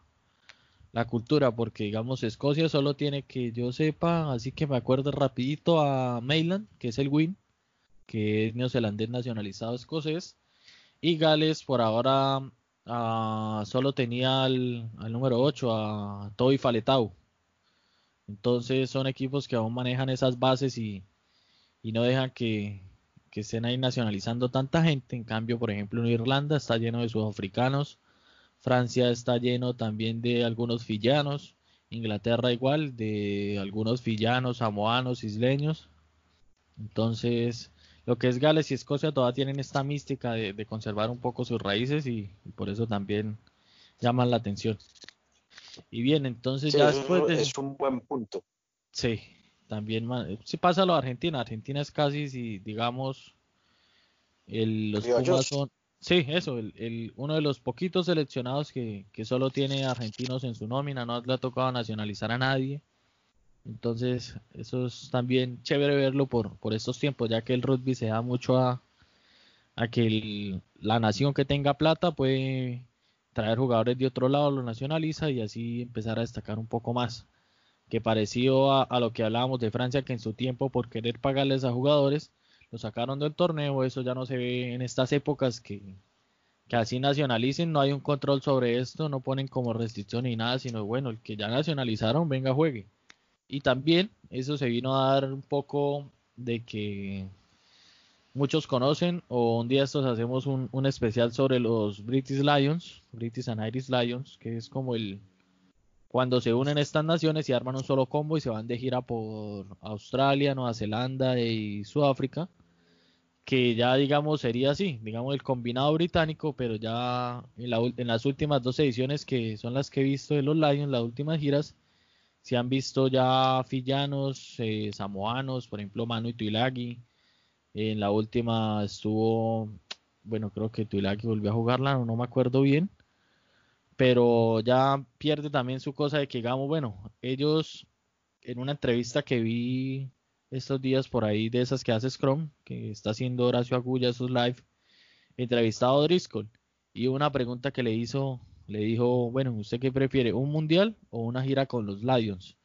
[SPEAKER 1] la cultura, porque digamos Escocia solo tiene que yo sepa, así que me acuerdo rapidito a Mayland, que es el Win, que es neozelandés nacionalizado escocés, y Gales por ahora uh, solo tenía al, número 8, a Toby Faletau. Entonces son equipos que aún manejan esas bases y, y no dejan que, que, estén ahí nacionalizando tanta gente. En cambio, por ejemplo, en Irlanda está lleno de sudafricanos. Francia está lleno también de algunos fillanos. Inglaterra igual, de algunos fillanos, samoanos, isleños. Entonces, lo que es Gales y Escocia todavía tienen esta mística de, conservar un poco sus raíces y, por eso también llaman la atención. Y bien, entonces ya después
[SPEAKER 2] de... Es un buen punto.
[SPEAKER 1] Sí, también si pasa lo de Argentina. Argentina es casi, si digamos, el, los Pumas son... Sí, eso, el, uno de los poquitos seleccionados que, que solo tiene argentinos en su nómina, no le ha tocado nacionalizar a nadie. Entonces, eso es también chévere verlo por, por estos tiempos, ya que el rugby se da mucho a, a que la nación que tenga plata puede traer jugadores de otro lado, lo nacionaliza y así empezar a destacar un poco más. Que parecido a, lo que hablábamos de Francia, que en su tiempo por querer pagarles a jugadores, lo sacaron del torneo, eso ya no se ve en estas épocas que, que así nacionalicen, no hay un control sobre esto, no ponen como restricción ni nada, sino bueno, el que ya nacionalizaron, venga, juegue. Y también eso se vino a dar un poco de que muchos conocen o un día estos hacemos un, especial sobre los British Lions, British and Irish Lions, que es como el cuando se unen estas naciones y arman un solo combo y se van de gira por Australia, Nueva Zelanda y Sudáfrica, que ya digamos sería así, digamos el combinado británico, pero ya en, en las últimas dos ediciones que son las que he visto de los Lions, las últimas giras, se han visto ya fillanos, eh, samoanos, por ejemplo, Manu y Tuilagi. En la última estuvo, bueno, creo que Tuilagi volvió a jugarla, no, me acuerdo bien. Pero ya pierde también su cosa de que, digamos, bueno, ellos en una entrevista que vi estos días por ahí de esas que hace Scrum, que está haciendo Horacio Agulla sus live, entrevistado a Driscoll. Y una pregunta que le hizo le dijo, bueno, ¿usted qué prefiere, un mundial o una gira con los Lions?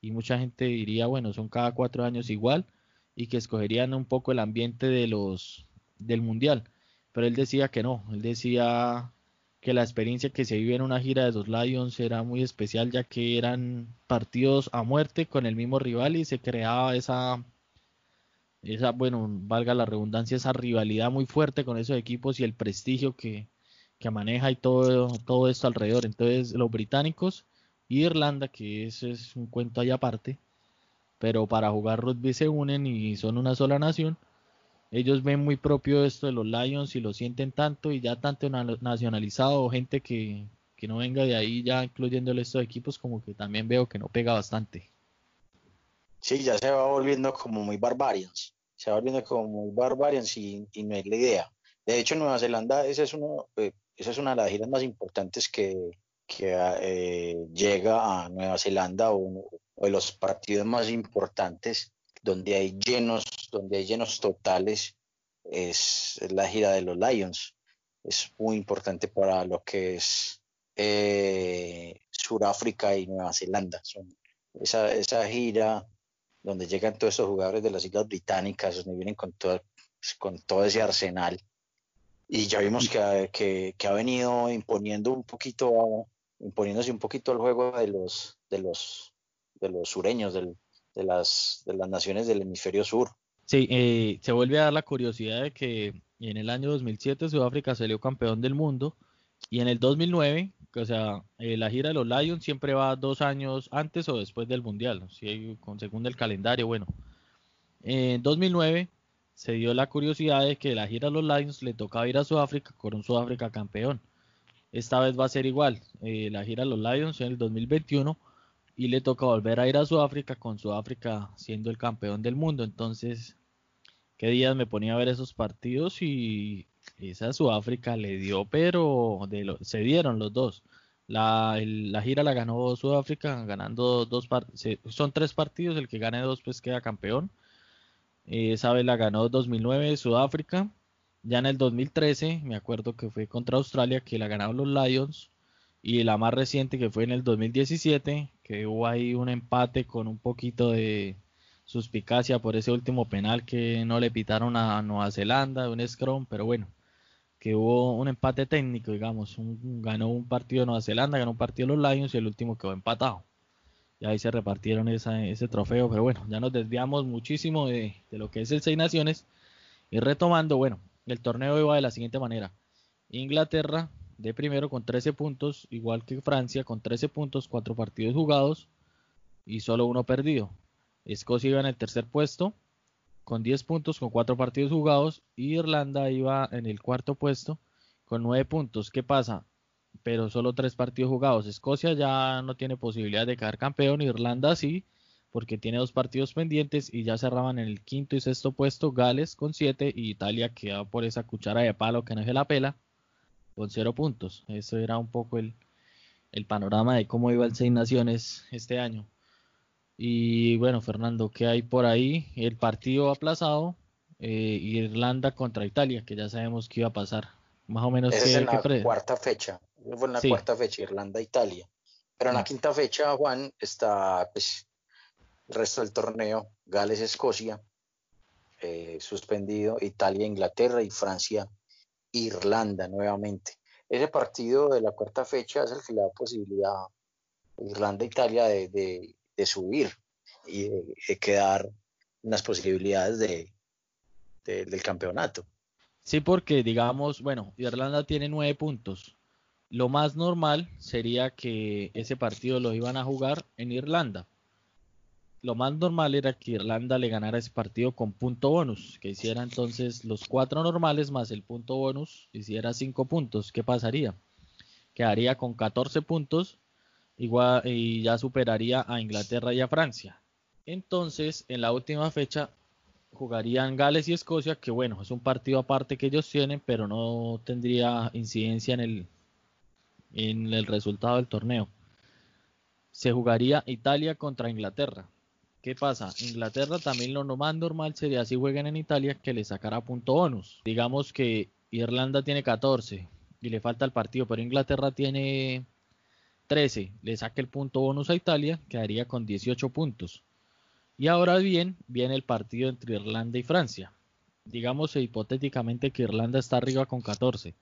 [SPEAKER 1] Y mucha gente diría, bueno, son cada cuatro años igual y que escogerían un poco el ambiente de los del mundial. pero él decía que no, él decía que la experiencia que se vive en una gira de los Lions era muy especial ya que eran partidos a muerte con el mismo rival y se creaba esa esa bueno valga la redundancia esa rivalidad muy fuerte con esos equipos y el prestigio que, que maneja y todo todo esto alrededor entonces los británicos Irlanda que eso es un cuento ahí aparte pero para jugar rugby se unen y son una sola nación ellos ven muy propio esto de los Lions y lo sienten tanto y ya tanto nacionalizado, gente que, no venga de ahí ya incluyéndole estos equipos como que también veo que no pega bastante.
[SPEAKER 2] Sí, ya se va volviendo como muy barbarians, se va volviendo como muy barbarians y, no es la idea. De hecho, Nueva Zelanda, esa es, uno, eh, esa es una de las giras más importantes que, eh, llega a Nueva Zelanda o, o de los partidos más importantes donde hay llenos, donde hay llenos totales, es, la gira de los Lions. Es muy importante para lo que es eh, Sudáfrica y Nueva Zelanda. esa, esa gira donde llegan todos esos jugadores de las Islas Británicas, donde vienen con todo, con todo ese arsenal. Y ya vimos que, que, ha venido imponiendo un poquito, imponiéndose un poquito el juego de los, de los, de los sureños, del, de las, de las naciones del hemisferio sur.
[SPEAKER 1] Sí, eh, se vuelve a dar la curiosidad de que en el año 2007 Sudáfrica salió campeón del mundo y en el 2009, o sea, eh, la gira de los Lions siempre va dos años antes o después del Mundial, según el calendario, bueno. En 2009 se dio la curiosidad de que la gira de los Lions le tocaba ir a Sudáfrica con un Sudáfrica campeón. Esta vez va a ser igual, eh, la gira de los Lions en el 2021 y le toca volver a ir a Sudáfrica con Sudáfrica siendo el campeón del mundo. Entonces, qué días me ponía a ver esos partidos y esa Sudáfrica le dio, pero de se dieron los dos. La, gira la ganó Sudáfrica ganando dos son tres partidos, el que gane dos pues queda campeón. Esa vez la ganó 2009 Sudáfrica. Ya en el 2013 me acuerdo que fue contra Australia que la ganaron los Lions. Y la más reciente que fue en el 2017 que hubo ahí un empate con un poquito de suspicacia por ese último penal que no le pitaron a Nueva Zelanda, un scrum, pero bueno, que hubo un empate técnico, digamos, ganó un partido Nueva Zelanda, ganó un partido los Lions y el último quedó empatado. Y ahí se repartieron ese trofeo, pero bueno, ya nos desviamos muchísimo de, de lo que es el Seis Naciones. Y retomando, bueno, el torneo iba de la siguiente manera. Inglaterra de primero con 13 puntos, igual que Francia con 13 puntos, 4 partidos jugados y solo uno perdido. Escocia iba en el tercer puesto con 10 puntos, con 4 partidos jugados y Irlanda iba en el cuarto puesto con 9 puntos. ¿Qué pasa? Pero solo 3 partidos jugados. Escocia ya no tiene posibilidad de quedar campeón, Irlanda sí, porque tiene dos partidos pendientes y ya cerraban en el quinto y sexto puesto Gales con 7 y Italia queda por esa cuchara de palo que no se la pela con cero puntos. Eso era un poco el, panorama de cómo iba el Seis Naciones este año. Y bueno, Fernando, ¿qué hay por ahí? El partido aplazado, eh, Irlanda contra Italia, que ya sabemos que iba a pasar. Más o menos.
[SPEAKER 2] Es en la cuarta fecha. Fue en la cuarta fecha, Irlanda-Italia. Pero en la mm. quinta fecha, Juan, está pues, el resto del torneo, Gales-Escocia, eh, suspendido, Italia-Inglaterra y Francia Irlanda nuevamente. Ese partido de la cuarta fecha es el que le da posibilidad a Irlanda-Italia de, de, subir y de, quedar en las posibilidades de, del campeonato.
[SPEAKER 1] Sí, porque digamos, bueno, Irlanda tiene nueve puntos. Lo más normal sería que ese partido lo iban a jugar en Irlanda lo más normal era que Irlanda le ganara ese partido con punto bonus, que hiciera entonces los cuatro normales más el punto bonus, hiciera cinco puntos. ¿Qué pasaría? Quedaría con 14 puntos igual, y ya superaría a Inglaterra y a Francia. Entonces, en la última fecha jugarían Gales y Escocia, que bueno, es un partido aparte que ellos tienen, pero no tendría incidencia en el, en el resultado del torneo. Se jugaría Italia contra Inglaterra ¿Qué pasa? Inglaterra también lo más normal sería si juegan en Italia que le sacara punto bonus. Digamos que Irlanda tiene 14 y le falta el partido, pero Inglaterra tiene 13. Le saca el punto bonus a Italia, quedaría con 18 puntos. Y ahora bien, viene el partido entre Irlanda y Francia. digamos hipotéticamente que Irlanda está arriba con 14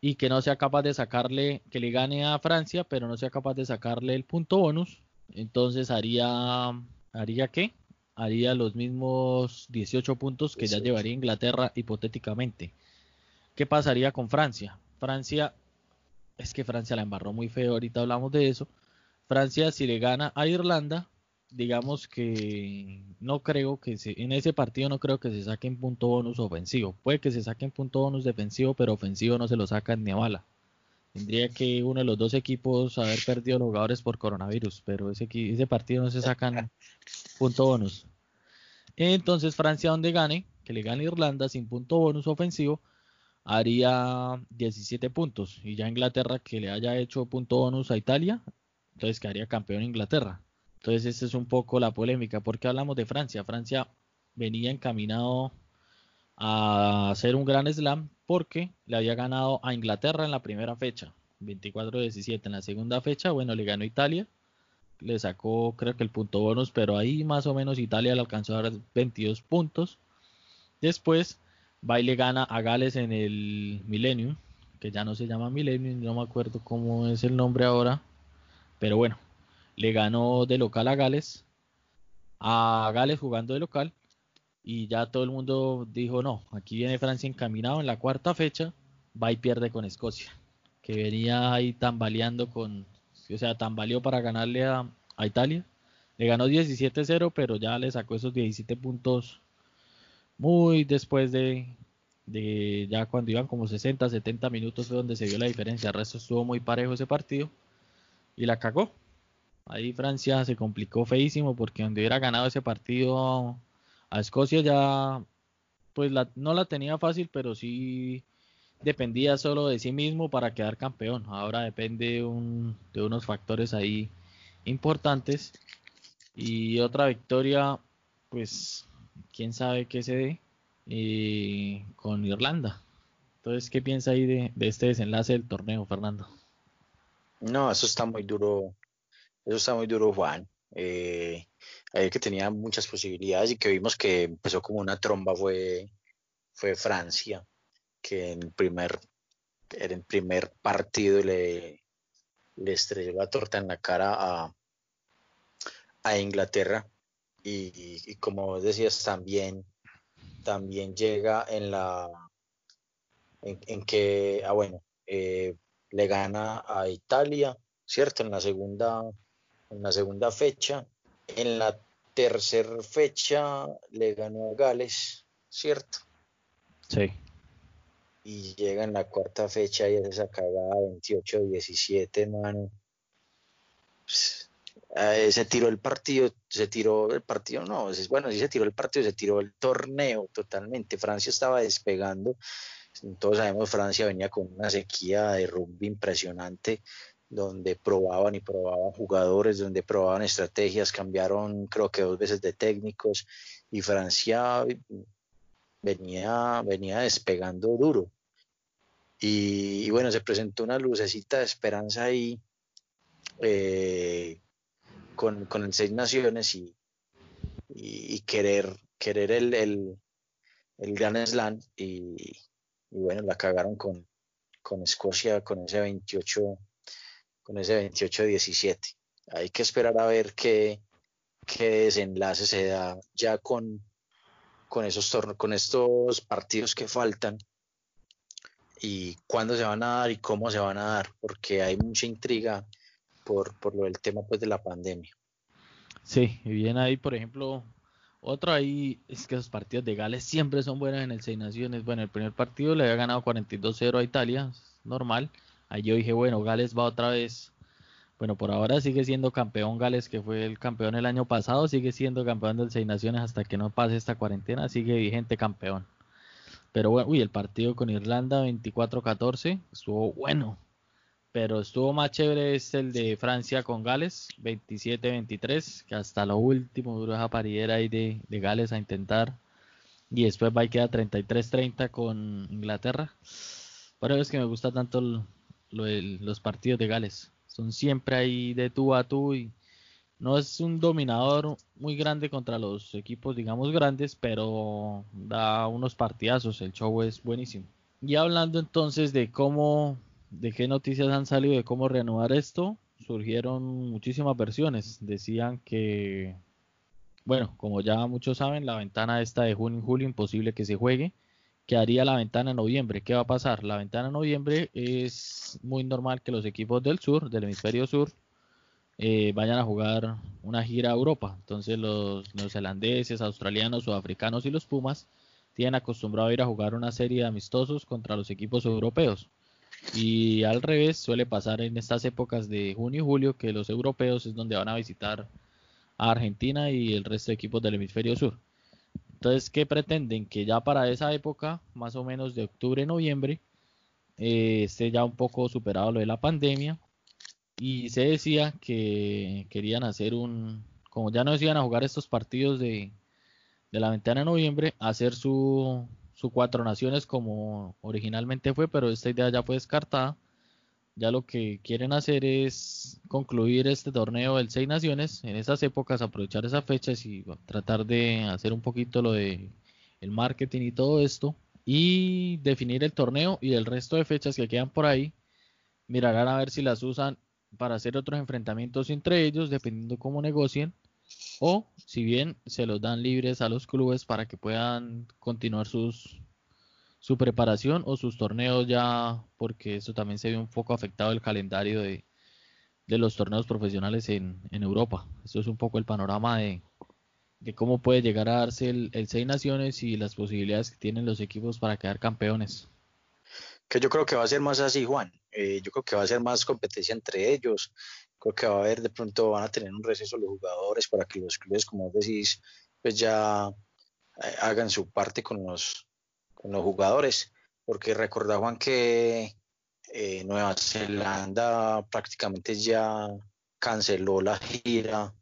[SPEAKER 1] y que no sea capaz de sacarle, que le gane a Francia, pero no sea capaz de sacarle el punto bonus, entonces haría, ¿haría qué? Haría los mismos 18 puntos que ya llevaría Inglaterra hipotéticamente. ¿Qué pasaría con Francia? Francia, es que Francia la embarró muy feo, ahorita hablamos de eso. Francia si le gana a Irlanda, digamos que no creo que se, en ese partido no creo que se saquen punto bonus ofensivo. Puede que se saquen punto bonus defensivo, pero ofensivo no se lo sacan ni a bala. Tendría que uno de los dos equipos haber perdido los jugadores por coronavirus, pero ese, ese partido no se sacan punto bonus. Entonces Francia donde gane, que le gane Irlanda sin punto bonus ofensivo, haría 17 puntos. Y ya Inglaterra que le haya hecho punto bonus a Italia, entonces quedaría campeón Inglaterra. Entonces, esta es un poco la polémica. porque hablamos de Francia? Francia venía encaminado a hacer un gran slam porque le había ganado a Inglaterra en la primera fecha, 24-17. En la segunda fecha, bueno, le ganó Italia, le sacó creo que el punto bonus, pero ahí más o menos Italia le alcanzó a dar 22 puntos. Después va y le gana a Gales en el Millennium, que ya no se llama Millennium, no me acuerdo cómo es el nombre ahora, pero bueno, le ganó de local a Gales, a Gales jugando de local, y ya todo el mundo dijo, no, aquí viene Francia encaminado en la cuarta fecha, va y pierde con Escocia, que venía ahí tambaleando con, o sea, tambaleó para ganarle a, Italia. Le ganó 17-0, pero ya le sacó esos 17 puntos muy después de, de ya cuando iban como 60, 70 minutos fue donde se vio la diferencia. El resto estuvo muy parejo ese partido y la cagó. Ahí Francia se complicó feísimo porque donde hubiera ganado ese partido a Escocia ya pues no la tenía fácil, pero sí dependía solo de sí mismo para quedar campeón. Ahora depende de unos factores ahí importantes. Y otra victoria, pues quién sabe qué se dé eh, con Irlanda. Entonces, ¿qué piensa ahí de este desenlace del torneo, Fernando?
[SPEAKER 2] No, eso está muy duro eso está muy duro, Juan. Eh, que tenía muchas posibilidades y que vimos que empezó como una tromba fue, fue Francia, que en el primer, en primer partido le, le estrelló la torta en la cara a, a Inglaterra. Y, como decías, también, también llega en la en, que, ah, bueno, eh, le gana a Italia, ¿cierto? En la segunda en la segunda fecha. En la tercera fecha le ganó a Gales, ¿cierto?
[SPEAKER 1] Sí.
[SPEAKER 2] Y llega en la cuarta fecha y es esa cagada 28-17, mano. Eh, se tiró el partido, se tiró el partido, no, bueno, sí se tiró el partido, se tiró el torneo totalmente. Francia estaba despegando, todos sabemos Francia venía con una sequía de rugby impresionante, donde probaban y probaban jugadores, donde probaban estrategias, cambiaron creo que dos veces de técnicos y Francia venía, venía despegando duro. Y, bueno, se presentó una lucecita de esperanza ahí eh, con, con, el Seis Naciones y, y, querer, querer el, el, el Gran Slam y, bueno, la cagaron con, con Escocia con ese 28 con ese 28-17. Hay que esperar a ver qué, qué desenlace se da ya con, con, esos con estos partidos que faltan y cuándo se van a dar y cómo se van a dar, porque hay mucha intriga por, por lo del tema pues de la pandemia.
[SPEAKER 1] Sí, y bien ahí, por ejemplo, otro ahí es que esos partidos de Gales siempre son buenos en el Seis Naciones. Bueno, el primer partido le había ganado 42-0 a Italia, normal. Ahí yo dije, bueno, Gales va otra vez. Bueno, por ahora sigue siendo campeón Gales, que fue el campeón el año pasado, sigue siendo campeón del Seis Naciones hasta que no pase esta cuarentena, sigue vigente campeón. Pero bueno, uy, el partido con Irlanda 24-14 estuvo bueno, pero estuvo más chévere es el de Francia con Gales 27-23, que hasta lo último duró esa paridera ahí de, de Gales a intentar. Y después va y queda 33-30 con Inglaterra. Por eso es que me gusta tanto el, los partidos de Gales. Son siempre ahí de tú a tú y, no es un dominador muy grande contra los equipos, digamos, grandes, pero da unos partidazos. El show es buenísimo. Y hablando entonces de cómo, de qué noticias han salido, de cómo reanudar esto, surgieron muchísimas versiones. Decían que, bueno, como ya muchos saben, la ventana esta de junio y julio imposible que se juegue. Quedaría la ventana en noviembre. ¿Qué va a pasar? La ventana en noviembre es muy normal que los equipos del sur, del hemisferio sur, eh, vayan a jugar una gira a Europa. Entonces los neozelandeses, australianos, sudafricanos y los Pumas tienen acostumbrado a ir a jugar una serie de amistosos contra los equipos europeos. Y al revés suele pasar en estas épocas de junio y julio que los europeos es donde van a visitar a Argentina y el resto de equipos del hemisferio sur. Entonces, ¿qué pretenden? Que ya para esa época, más o menos de octubre, noviembre, eh, esté ya un poco superado lo de la pandemia y se decía que querían hacer un, como ya no decían a jugar estos partidos de, de la ventana de noviembre, hacer su, su cuatro naciones como originalmente fue, pero esta idea ya fue descartada. Ya lo que quieren hacer es concluir este torneo del seis naciones en esas épocas, aprovechar esas fechas y tratar de hacer un poquito lo de el marketing y todo esto y definir el torneo y el resto de fechas que quedan por ahí mirarán a ver si las usan para hacer otros enfrentamientos entre ellos, dependiendo cómo negocien, o si bien se los dan libres a los clubes para que puedan continuar sus su preparación o sus torneos ya, porque eso también se ve un poco afectado el calendario de, los torneos profesionales en, Europa. Eso es un poco el panorama de, cómo puede llegar a darse el, el Seis Naciones y las posibilidades que tienen los equipos para quedar campeones.
[SPEAKER 2] Que yo creo que va a ser más así, Juan. Eh, yo creo que va a ser más competencia entre ellos. Creo que va a haber, de pronto van a tener un receso los jugadores para que los clubes, como decís, pues ya eh, hagan su parte con los, con los jugadores. Porque recordá, Juan, que eh, Nueva Zelanda prácticamente ya canceló la gira,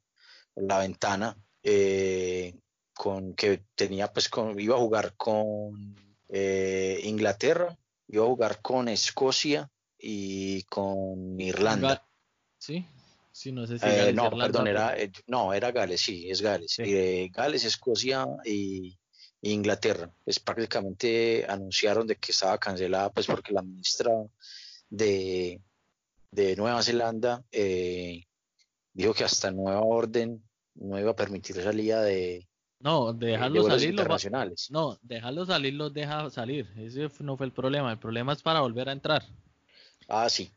[SPEAKER 2] la ventana, con que tenía, pues, con, iba a jugar con Inglaterra, iba a jugar con Escocia y con Irlanda.
[SPEAKER 1] Sí, sí, no sé
[SPEAKER 2] si. Eh, no, perdón, era, eh, no, era Gales, sí, es Gales. Eh, Gales, Escocia y, Inglaterra. Pues prácticamente anunciaron de que estaba cancelada, pues porque la ministra de, de Nueva Zelanda dijo que hasta nueva orden no iba a permitir salida de,
[SPEAKER 1] no, dejarlo salir. Internacionales. no, dejarlo salir los deja salir. Ese no fue el problema. El problema es para volver a entrar.
[SPEAKER 2] Ah, sí.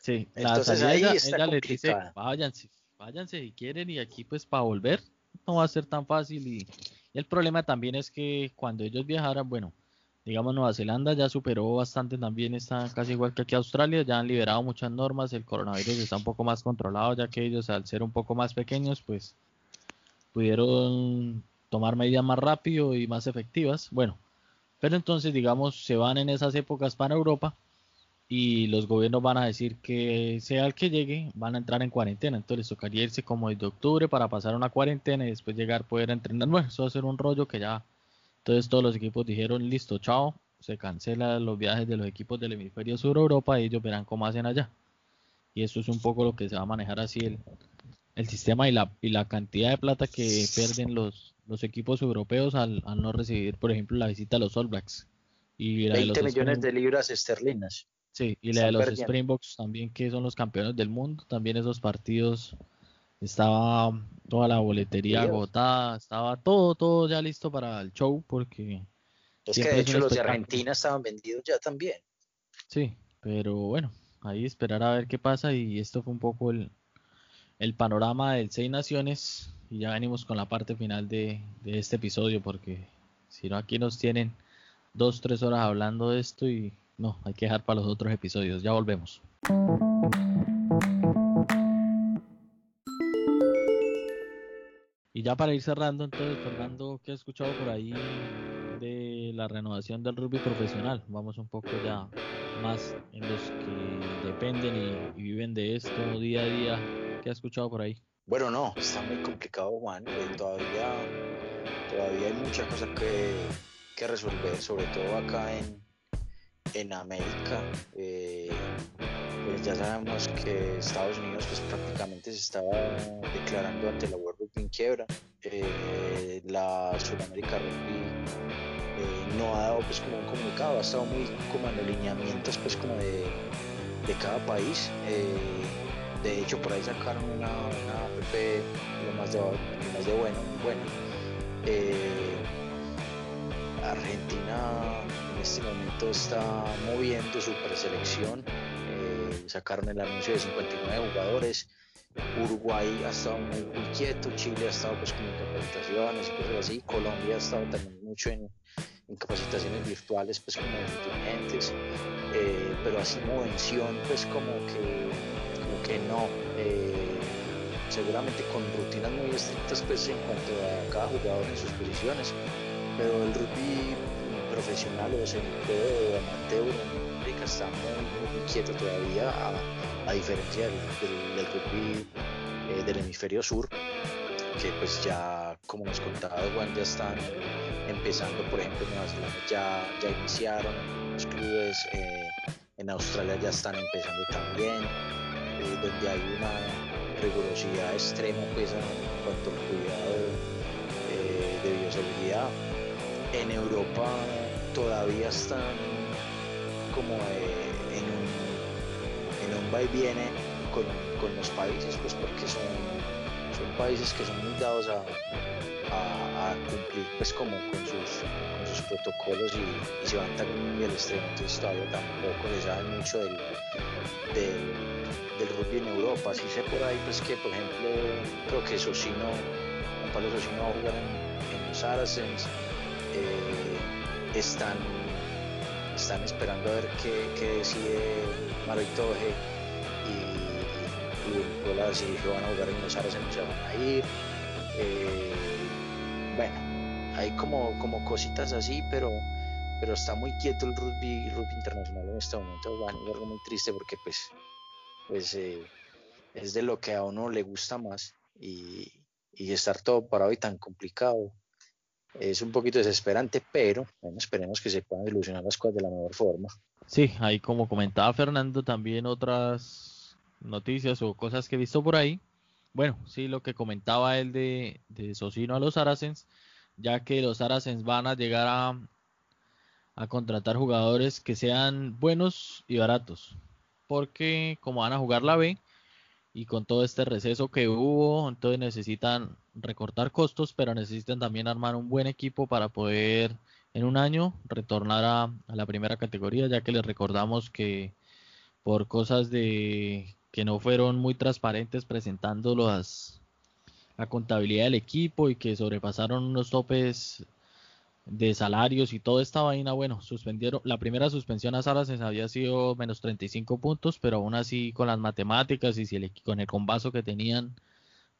[SPEAKER 1] Sí, Entonces ahí ella, le dice, váyanse, váyanse si quieren y aquí pues para volver no va a ser tan fácil y, el problema también es que cuando ellos viajaran, bueno, digamos Nueva Zelanda ya superó bastante también, está casi igual que aquí Australia, ya han liberado muchas normas, el coronavirus está un poco más controlado ya que ellos al ser un poco más pequeños pues pudieron tomar medidas más rápido y más efectivas. Bueno, pero entonces digamos se van en esas épocas para Europa y los gobiernos van a decir que sea el que llegue, van a entrar en cuarentena. Entonces les tocaría irse como de octubre para pasar una cuarentena y después llegar poder entrenar. Bueno, eso va a ser un rollo que ya. Entonces todos los equipos dijeron, listo, chao, se cancelan los viajes de los equipos del hemisferio sur Europa y ellos verán cómo hacen allá. Y eso es un poco lo que se va a manejar así el, el sistema y la, y la cantidad de plata que pierden los, los equipos europeos al, al no recibir, por ejemplo, la visita a los All Blacks.
[SPEAKER 2] Y 20 millones de libras esterlinas.
[SPEAKER 1] Sí, y la de los Springboks también, que son los campeones del mundo, también esos partidos estaba toda la boletería agotada, estaba todo, todo ya listo para el show, porque...
[SPEAKER 2] Es que de hecho los de Argentina estaban vendidos ya también.
[SPEAKER 1] Sí, pero bueno, ahí esperar a ver qué pasa y esto fue un poco el, el panorama del Seis Naciones y ya venimos con la parte final de, de este episodio porque si no aquí nos tienen dos, tres horas hablando de esto y no, hay que dejar para los otros episodios. Ya volvemos. Y ya para ir cerrando, entonces, Fernando, ¿qué has escuchado por ahí de la renovación del rugby profesional? Vamos un poco ya más en los que dependen y, viven de esto día a día. ¿Qué has escuchado por ahí?
[SPEAKER 2] Bueno, no, está muy complicado, Juan. Eh, todavía, todavía hay muchas cosas que, que resolver, sobre todo acá en, en América. Eh, ya sabemos que Estados Unidos pues prácticamente se estaba declarando ante la World Rugby en quiebra. Eh, la Sudamérica Rugby eh, no ha dado pues como un comunicado, ha estado muy como en alineamientos pues como de, de cada país. de hecho por ahí sacaron una, una app lo más de, lo más de bueno, bueno. Argentina en este momento está moviendo su preselección sacaron el anuncio de 59 jugadores. Uruguay ha estado muy, quieto, Chile ha estado pues con capacitaciones y cosas así, Colombia ha estado también mucho en, capacitaciones virtuales pues como dirigentes, eh, pero así movención pues como que, como que no, eh, seguramente con rutinas muy estrictas pues en cuanto a cada jugador en sus posiciones, pero el rugby profesional o semi-pro o amateur está muy, quieto todavía, a, diferencia del, rugby eh, del hemisferio sur, que pues ya, como nos contaba Juan, ya están empezando, por ejemplo, en Nueva Zelanda ya, ya iniciaron los clubes, eh, en Australia ya están empezando también, eh, donde hay una rigurosidad extrema pues en cuanto al cuidado de bioseguridad. En Europa todavía están como en, un, en un va y viene con, con, los países, pues porque son, son países que son muy dados a, a, cumplir pues como con sus, con sus protocolos y, se van también muy al extremo, entonces todavía tampoco se sabe mucho del, del, del rugby en Europa, así sé por ahí pues que por ejemplo creo que Socino, Juan Pablo Socino va a jugar en, en los Saracens, eh, están están esperando a ver qué, decide Maroitoje y, y, y si van a jugar en los Aras se van a ir. Eh, bueno, hay como, como cositas así, pero, pero está muy quieto el rugby, rugby internacional en este momento. Bueno, es algo muy triste porque pues, pues eh, es de lo que a uno le gusta más y, y estar todo parado y tan complicado es un poquito desesperante, pero bueno, esperemos que se puedan ilusionar las cosas de la mejor forma.
[SPEAKER 1] Sí, ahí como comentaba Fernando, también otras noticias o cosas que he visto por ahí. Bueno, sí, lo que comentaba él de, de Socino a los Saracens, ya que los Saracens van a llegar a, a contratar jugadores que sean buenos y baratos, porque como van a jugar la B, y con todo este receso que hubo, entonces necesitan recortar costos, pero necesitan también armar un buen equipo para poder en un año retornar a, la primera categoría, ya que les recordamos que por cosas de que no fueron muy transparentes presentando las, la contabilidad del equipo y que sobrepasaron unos topes de salarios y toda esta vaina, bueno, suspendieron, la primera suspensión a Saracens había sido menos 35 puntos, pero aún así con las matemáticas y si el, con el combazo que tenían,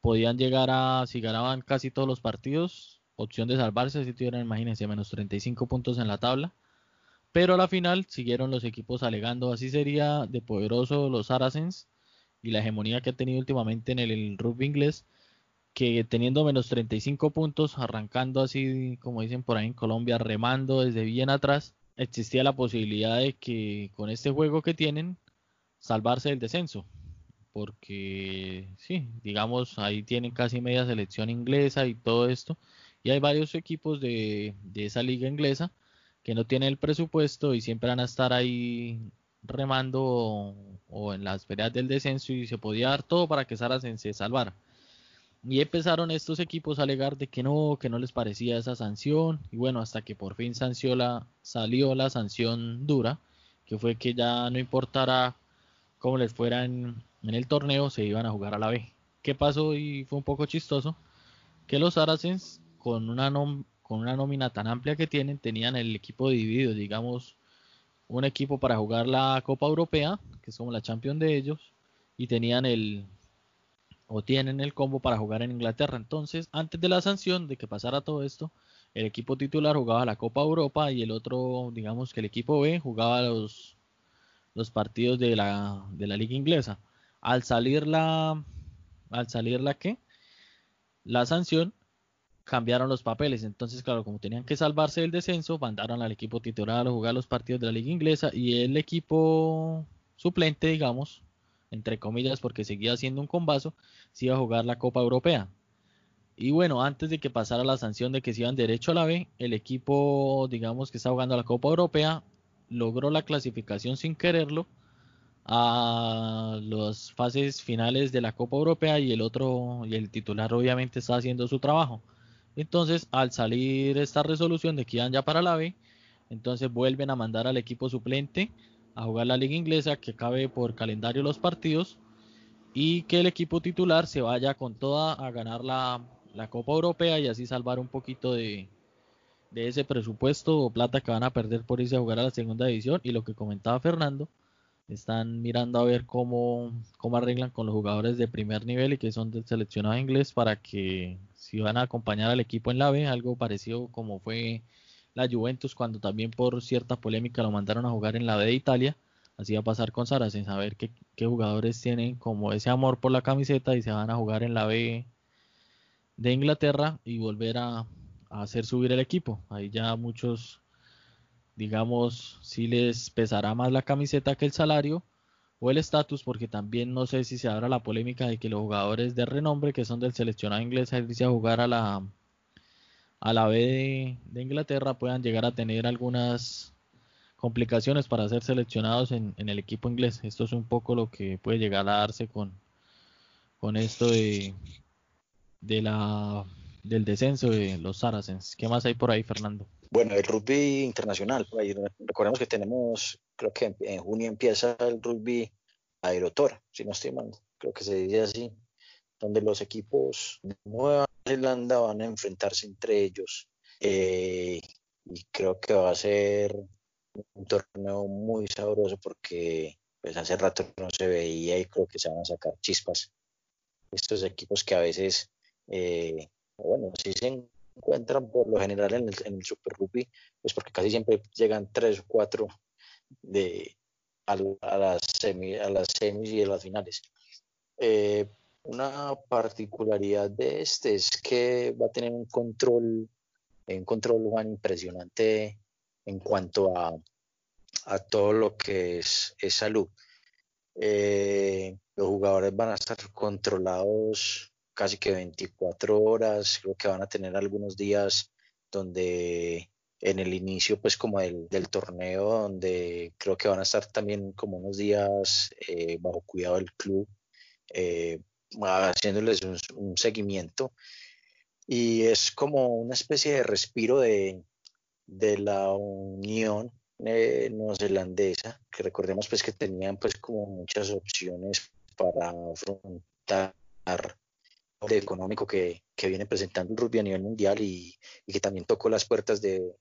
[SPEAKER 1] podían llegar a, si ganaban casi todos los partidos, opción de salvarse si tuvieran, imagínense, menos 35 puntos en la tabla. Pero a la final siguieron los equipos alegando, así sería de poderoso los Saracens y la hegemonía que ha tenido últimamente en el rugby inglés que teniendo menos 35 puntos, arrancando así como dicen por ahí en Colombia, remando desde bien atrás, existía la posibilidad de que con este juego que tienen, salvarse del descenso. Porque sí, digamos, ahí tienen casi media selección inglesa y todo esto. Y hay varios equipos de, esa liga inglesa que no tienen el presupuesto y siempre van a estar ahí remando o, o en las peleas del descenso y se podía dar todo para que Saracen se salvara. Y empezaron estos equipos a alegar de que no, que no les parecía esa sanción. Y bueno, hasta que por fin la, salió la sanción dura, que fue que ya no importara cómo les fuera en, el torneo, se iban a jugar a la B. ¿Qué pasó? Y fue un poco chistoso. Que los Saracens, con una, con una nómina tan amplia que tienen, tenían el equipo dividido, digamos, un equipo para jugar la Copa Europea, que es como la Champions de ellos, y tenían el, o tienen el combo para jugar en Inglaterra. Entonces, antes de la sanción, de que pasara todo esto, el equipo titular jugaba la Copa Europa y el otro, digamos que el equipo B jugaba los, los partidos de la, de la liga inglesa. Al salir la, al salir la que, la sanción, cambiaron los papeles. Entonces, claro, como tenían que salvarse del descenso, mandaron al equipo titular a jugar los partidos de la liga inglesa y el equipo suplente, digamos, entre comillas, porque seguía siendo un combazo, se iba a jugar la Copa Europea. Y bueno, antes de que pasara la sanción de que se iban derecho a la B, el equipo, digamos que está jugando la Copa Europea, logró la clasificación sin quererlo a las fases finales de la Copa Europea y el otro y el titular obviamente está haciendo su trabajo. Entonces, al salir esta resolución de que iban ya para la B, entonces vuelven a mandar al equipo suplente a jugar la liga inglesa que cabe por calendario los partidos y que el equipo titular se vaya con toda a ganar la, la Copa Europea y así salvar un poquito de, de ese presupuesto o plata que van a perder por irse a jugar a la segunda división. Y lo que comentaba Fernando están mirando a ver cómo, cómo arreglan con los jugadores de primer nivel y que son del seleccionado inglés para que si van a acompañar al equipo en la B, algo parecido como fue la Juventus cuando también por cierta polémica lo mandaron a jugar en la B de Italia, así va a pasar con Sara sin saber qué, jugadores tienen como ese amor por la camiseta y se van a jugar en la B de Inglaterra y volver a, hacer subir el equipo. Ahí ya muchos digamos, si les pesará más la camiseta que el salario o el estatus, porque también no sé si se abra la polémica de que los jugadores de renombre que son del seleccionado inglés a irse a jugar a la a la B de, Inglaterra puedan llegar a tener algunas complicaciones para ser seleccionados en, el equipo inglés. Esto es un poco lo que puede llegar a darse con, con esto de, de la del descenso de los Saracens. ¿Qué más hay por ahí, Fernando?
[SPEAKER 2] Bueno, el rugby internacional, recordemos que tenemos, creo que en junio empieza el rugby Aerotor, si no estoy mal, creo que se dice así, donde los equipos de Nueva Zelanda van a enfrentarse entre ellos. Eh, y creo que va a ser un torneo muy sabroso porque pues hace rato no se veía y creo que se van a sacar chispas. Estos equipos que a veces, eh, bueno, sí se encuentran por lo general en el, Super Rugby, pues porque casi siempre llegan tres o cuatro de, a, las, a las semis y a las finales. Eh, una particularidad de este es que va a tener un control, un control Juan, impresionante en cuanto a, a todo lo que es, es salud. Eh, los jugadores van a estar controlados casi que 24 horas, creo que van a tener algunos días donde en el inicio pues como del, torneo donde creo que van a estar también como unos días eh, bajo cuidado del club eh, haciéndoles un, seguimiento y es como una especie de respiro de, de la unión eh, neozelandesa que recordemos pues que tenían pues como muchas opciones para afrontar económico que, viene presentando el rugby a nivel mundial y, que también tocó las puertas de,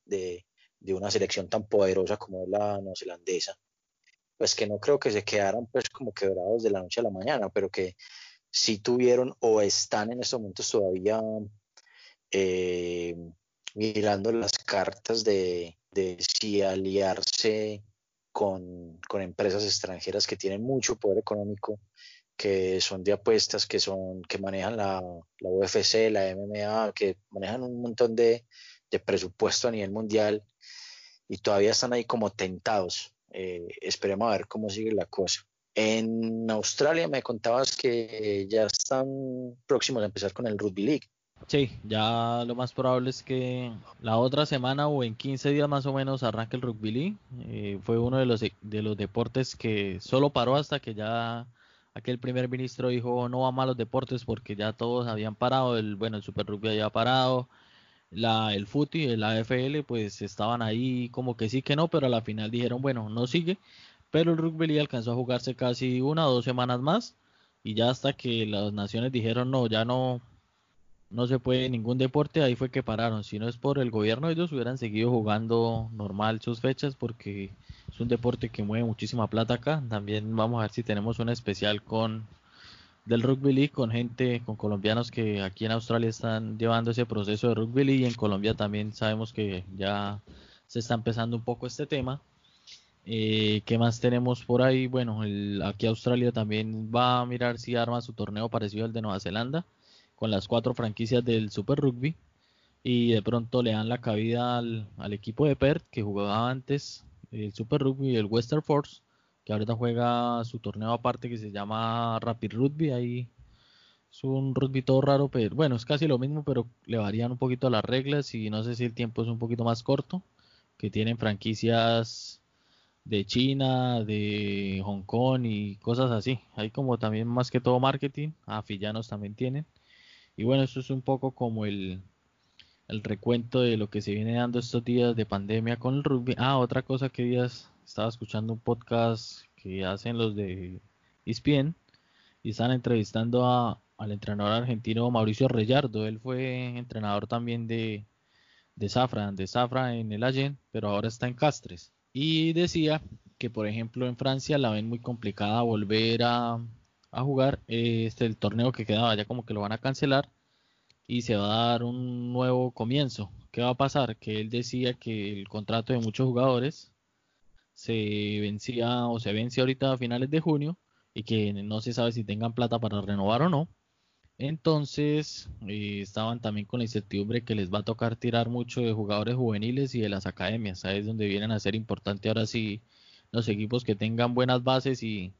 [SPEAKER 2] una selección tan poderosa como la neozelandesa, pues que no creo que se quedaran pues como quebrados de la noche a la mañana, pero que sí tuvieron o están en estos momentos todavía eh, mirando las cartas de, si aliarse con, con empresas extranjeras que tienen mucho poder económico que son de apuestas, que son, que manejan la, la UFC, la MMA, que manejan un montón de, de, presupuesto a nivel mundial y todavía están ahí como tentados. Eh, esperemos a ver cómo sigue la cosa. En Australia me contabas que ya están próximos a empezar con el Rugby League.
[SPEAKER 1] Sí, ya lo más probable es que la otra semana o en 15 días más o menos arranque el Rugby League. Eh, fue uno de los, de los deportes que solo paró hasta que ya aquel primer ministro dijo no va a los deportes porque ya todos habían parado, el bueno, el Super Rugby había parado, la, el FUTI, la AFL, pues estaban ahí como que sí que no, pero a la final dijeron, bueno, no sigue, pero el rugby alcanzó a jugarse casi una o dos semanas más y ya hasta que las naciones dijeron no, ya no, no se puede ningún deporte, ahí fue que pararon. Si no es por el gobierno, ellos hubieran seguido jugando normal sus fechas porque es un deporte que mueve muchísima plata acá. También vamos a ver si tenemos un especial con del rugby league con gente, con colombianos que aquí en Australia están llevando ese proceso de rugby league y en Colombia también sabemos que ya se está empezando un poco este tema. Eh, ¿Qué más tenemos por ahí? Bueno, el, aquí Australia también va a mirar si arma su torneo parecido al de Nueva Zelanda con las cuatro franquicias del Super Rugby y de pronto le dan la cabida al, equipo de Perth que jugaba antes el Super Rugby y el Western Force que ahorita juega su torneo aparte que se llama Rapid Rugby, ahí es un rugby todo raro, pero bueno, es casi lo mismo, pero le varían un poquito las reglas y no sé si el tiempo es un poquito más corto, que tienen franquicias de China, de Hong Kong y cosas así. Hay como también más que todo marketing, afillanos también tienen. Y bueno, eso es un poco como el, el recuento de lo que se viene dando estos días de pandemia con el rugby. Ah, otra cosa que días estaba escuchando un podcast que hacen los de ESPN y están entrevistando a, al entrenador argentino Mauricio Reyardo. Él fue entrenador también de, de de Zafra en el Allen, pero ahora está en Castres. Y decía que, por ejemplo, en Francia la ven muy complicada volver a, a jugar. Este el torneo que quedaba ya como que lo van a cancelar y se va a dar un nuevo comienzo. ¿Qué va a pasar? Que él decía que el contrato de muchos jugadores se vencía o se vence ahorita a finales de junio y que no se sabe si tengan plata para renovar o no. Entonces eh, estaban también con la incertidumbre que les va a tocar tirar mucho de jugadores juveniles y de las academias. Ahí es donde vienen a ser importante ahora sí los equipos que tengan buenas bases y,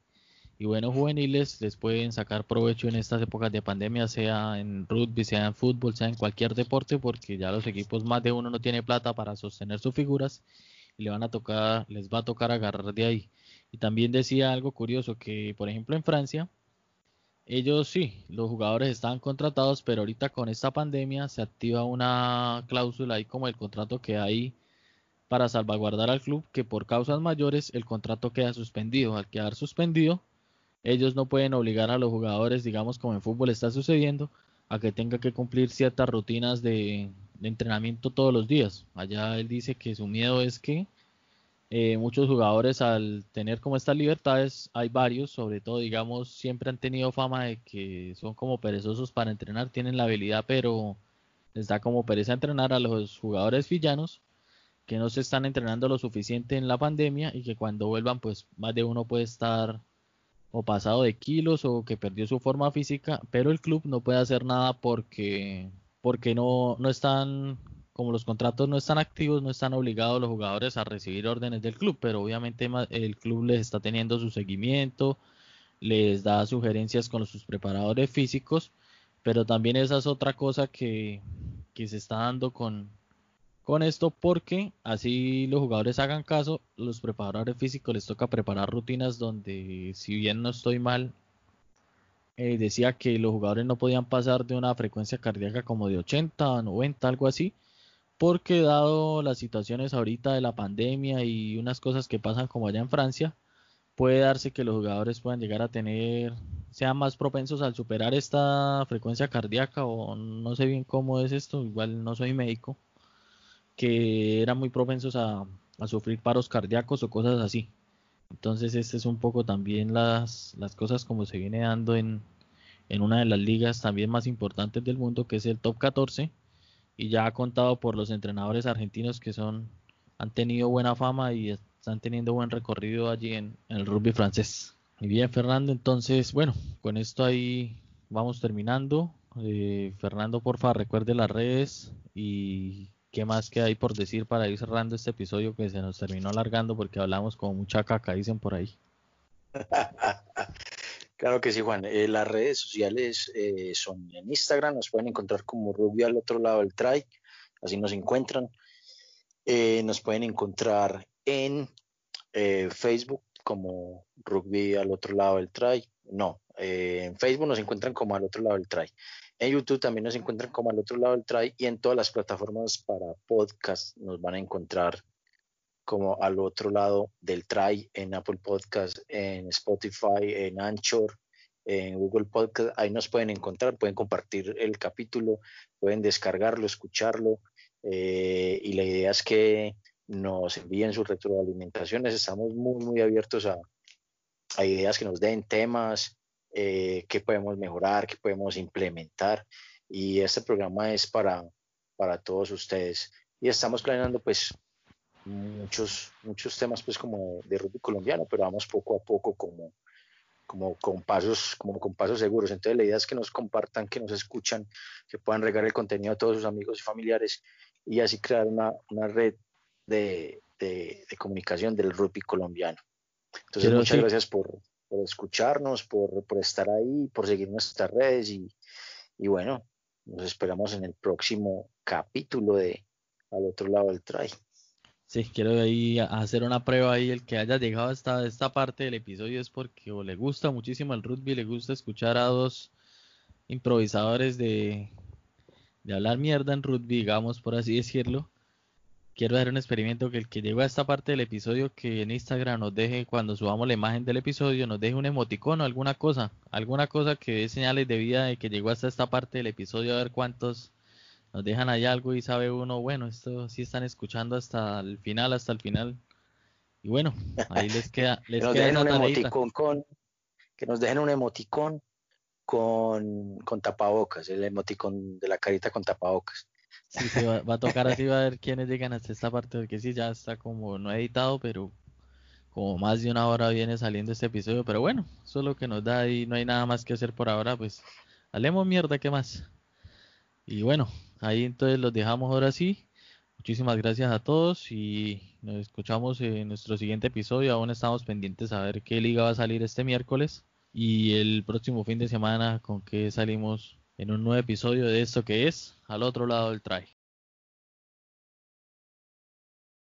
[SPEAKER 1] y buenos juveniles les pueden sacar provecho en estas épocas de pandemia, sea en rugby, sea en fútbol, sea en cualquier deporte, porque ya los equipos más de uno no tiene plata para sostener sus figuras y le van a tocar, les va a tocar agarrar de ahí. Y también decía algo curioso que, por ejemplo, en Francia ellos sí, los jugadores estaban contratados, pero ahorita con esta pandemia se activa una cláusula ahí como el contrato que hay para salvaguardar al club que por causas mayores el contrato queda suspendido. Al quedar suspendido, ellos no pueden obligar a los jugadores, digamos como en fútbol está sucediendo, a que tenga que cumplir ciertas rutinas de, de entrenamiento todos los días. Allá él dice que su miedo es que eh, muchos jugadores al tener como estas libertades, hay varios, sobre todo digamos, siempre han tenido fama de que son como perezosos para entrenar, tienen la habilidad, pero les da como pereza entrenar a los jugadores villanos que no se están entrenando lo suficiente en la pandemia y que cuando vuelvan pues más de uno puede estar o pasado de kilos o que perdió su forma física, pero el club no puede hacer nada porque porque no, no están como los contratos no están activos, no están obligados los jugadores a recibir órdenes del club, pero obviamente el club les está teniendo su seguimiento, les da sugerencias con sus preparadores físicos, pero también esa es otra cosa que, que se está dando con, con esto porque así los jugadores hagan caso, los preparadores físicos les toca preparar rutinas donde si bien no estoy mal, eh, decía que los jugadores no podían pasar de una frecuencia cardíaca como de 80 a 90, algo así, porque dado las situaciones ahorita de la pandemia y unas cosas que pasan como allá en Francia, puede darse que los jugadores puedan llegar a tener, sean más propensos al superar esta frecuencia cardíaca o no sé bien cómo es esto, igual no soy médico, que eran muy propensos a, sufrir paros cardíacos o cosas así. Entonces, este es un poco también las, cosas como se viene dando en, en una de las ligas también más importantes del mundo, que es el Top 14 y ya ha contado por los entrenadores argentinos que son han tenido buena fama y están teniendo buen recorrido allí en, el rugby francés. Y bien, Fernando, entonces, bueno, con esto ahí vamos terminando. Eh, Fernando, porfa, recuerde las redes y qué más que hay por decir para ir cerrando este episodio que se nos terminó alargando porque hablamos con mucha caca, dicen por ahí. (laughs)
[SPEAKER 2] Claro que sí, Juan. Eh, las redes sociales eh, son en Instagram, nos pueden encontrar como Rugby al otro lado del try, así nos encuentran. Eh, nos pueden encontrar en Facebook como Rugby al otro lado del try. No, en Facebook nos encuentran como al otro lado del try. En YouTube también nos encuentran como al otro lado del try y en todas las plataformas para podcast nos van a encontrar como al otro lado del try en Apple Podcast, en Spotify, en Anchor, en Google Podcast. Ahí nos pueden encontrar, pueden compartir el capítulo, pueden descargarlo, escucharlo. Eh, y la idea es que nos envíen sus retroalimentaciones. Estamos muy, muy abiertos a, ideas que nos den temas, eh, que podemos mejorar, que podemos implementar. Y este programa es para, para todos ustedes. Y estamos planeando pues muchos, muchos temas pues como de rugby colombiano, pero vamos poco a poco como, como con pasos, como con pasos seguros. Entonces la idea es que nos compartan, que nos escuchan, que puedan regar el contenido a todos sus amigos y familiares y así crear una, red de, de, comunicación del rugby colombiano. Entonces, muchas gracias por, escucharnos, por, estar ahí, por seguir nuestras redes y, y bueno, nos esperamos en el próximo capítulo de Al otro lado del try.
[SPEAKER 1] Sí, quiero ahí hacer una prueba ahí. El que haya llegado hasta esta parte del episodio es porque o le gusta muchísimo el rugby, le gusta escuchar a dos improvisadores de, de hablar mierda en rugby, digamos por así decirlo. Quiero hacer un experimento que el que llegó a esta parte del episodio, que en Instagram nos deje, cuando subamos la imagen del episodio, nos deje un emoticono, alguna cosa, alguna cosa que dé señales de vida de que llegó hasta esta parte del episodio, a ver cuántos nos dejan ahí algo y sabe uno, bueno, esto sí están escuchando hasta el final, hasta el final. Y bueno, ahí les queda, (laughs) les
[SPEAKER 2] que nos
[SPEAKER 1] dejen
[SPEAKER 2] un emoticón con, que nos dejen un emoticón con, con tapabocas, el emoticón de la carita con tapabocas.
[SPEAKER 1] Sí, sí, va, a tocar así, (laughs) va a ver quiénes llegan hasta esta parte, porque sí, ya está como no editado, pero como más de una hora viene saliendo este episodio, pero bueno, eso es lo que nos da y no hay nada más que hacer por ahora, pues hablemos mierda, ¿qué más? Y bueno, ahí entonces los dejamos ahora sí. Muchísimas gracias a todos y nos escuchamos en nuestro siguiente episodio. Aún estamos pendientes a ver qué liga va a salir este miércoles y el próximo fin de semana con qué salimos en un nuevo episodio de esto que es al otro lado del try.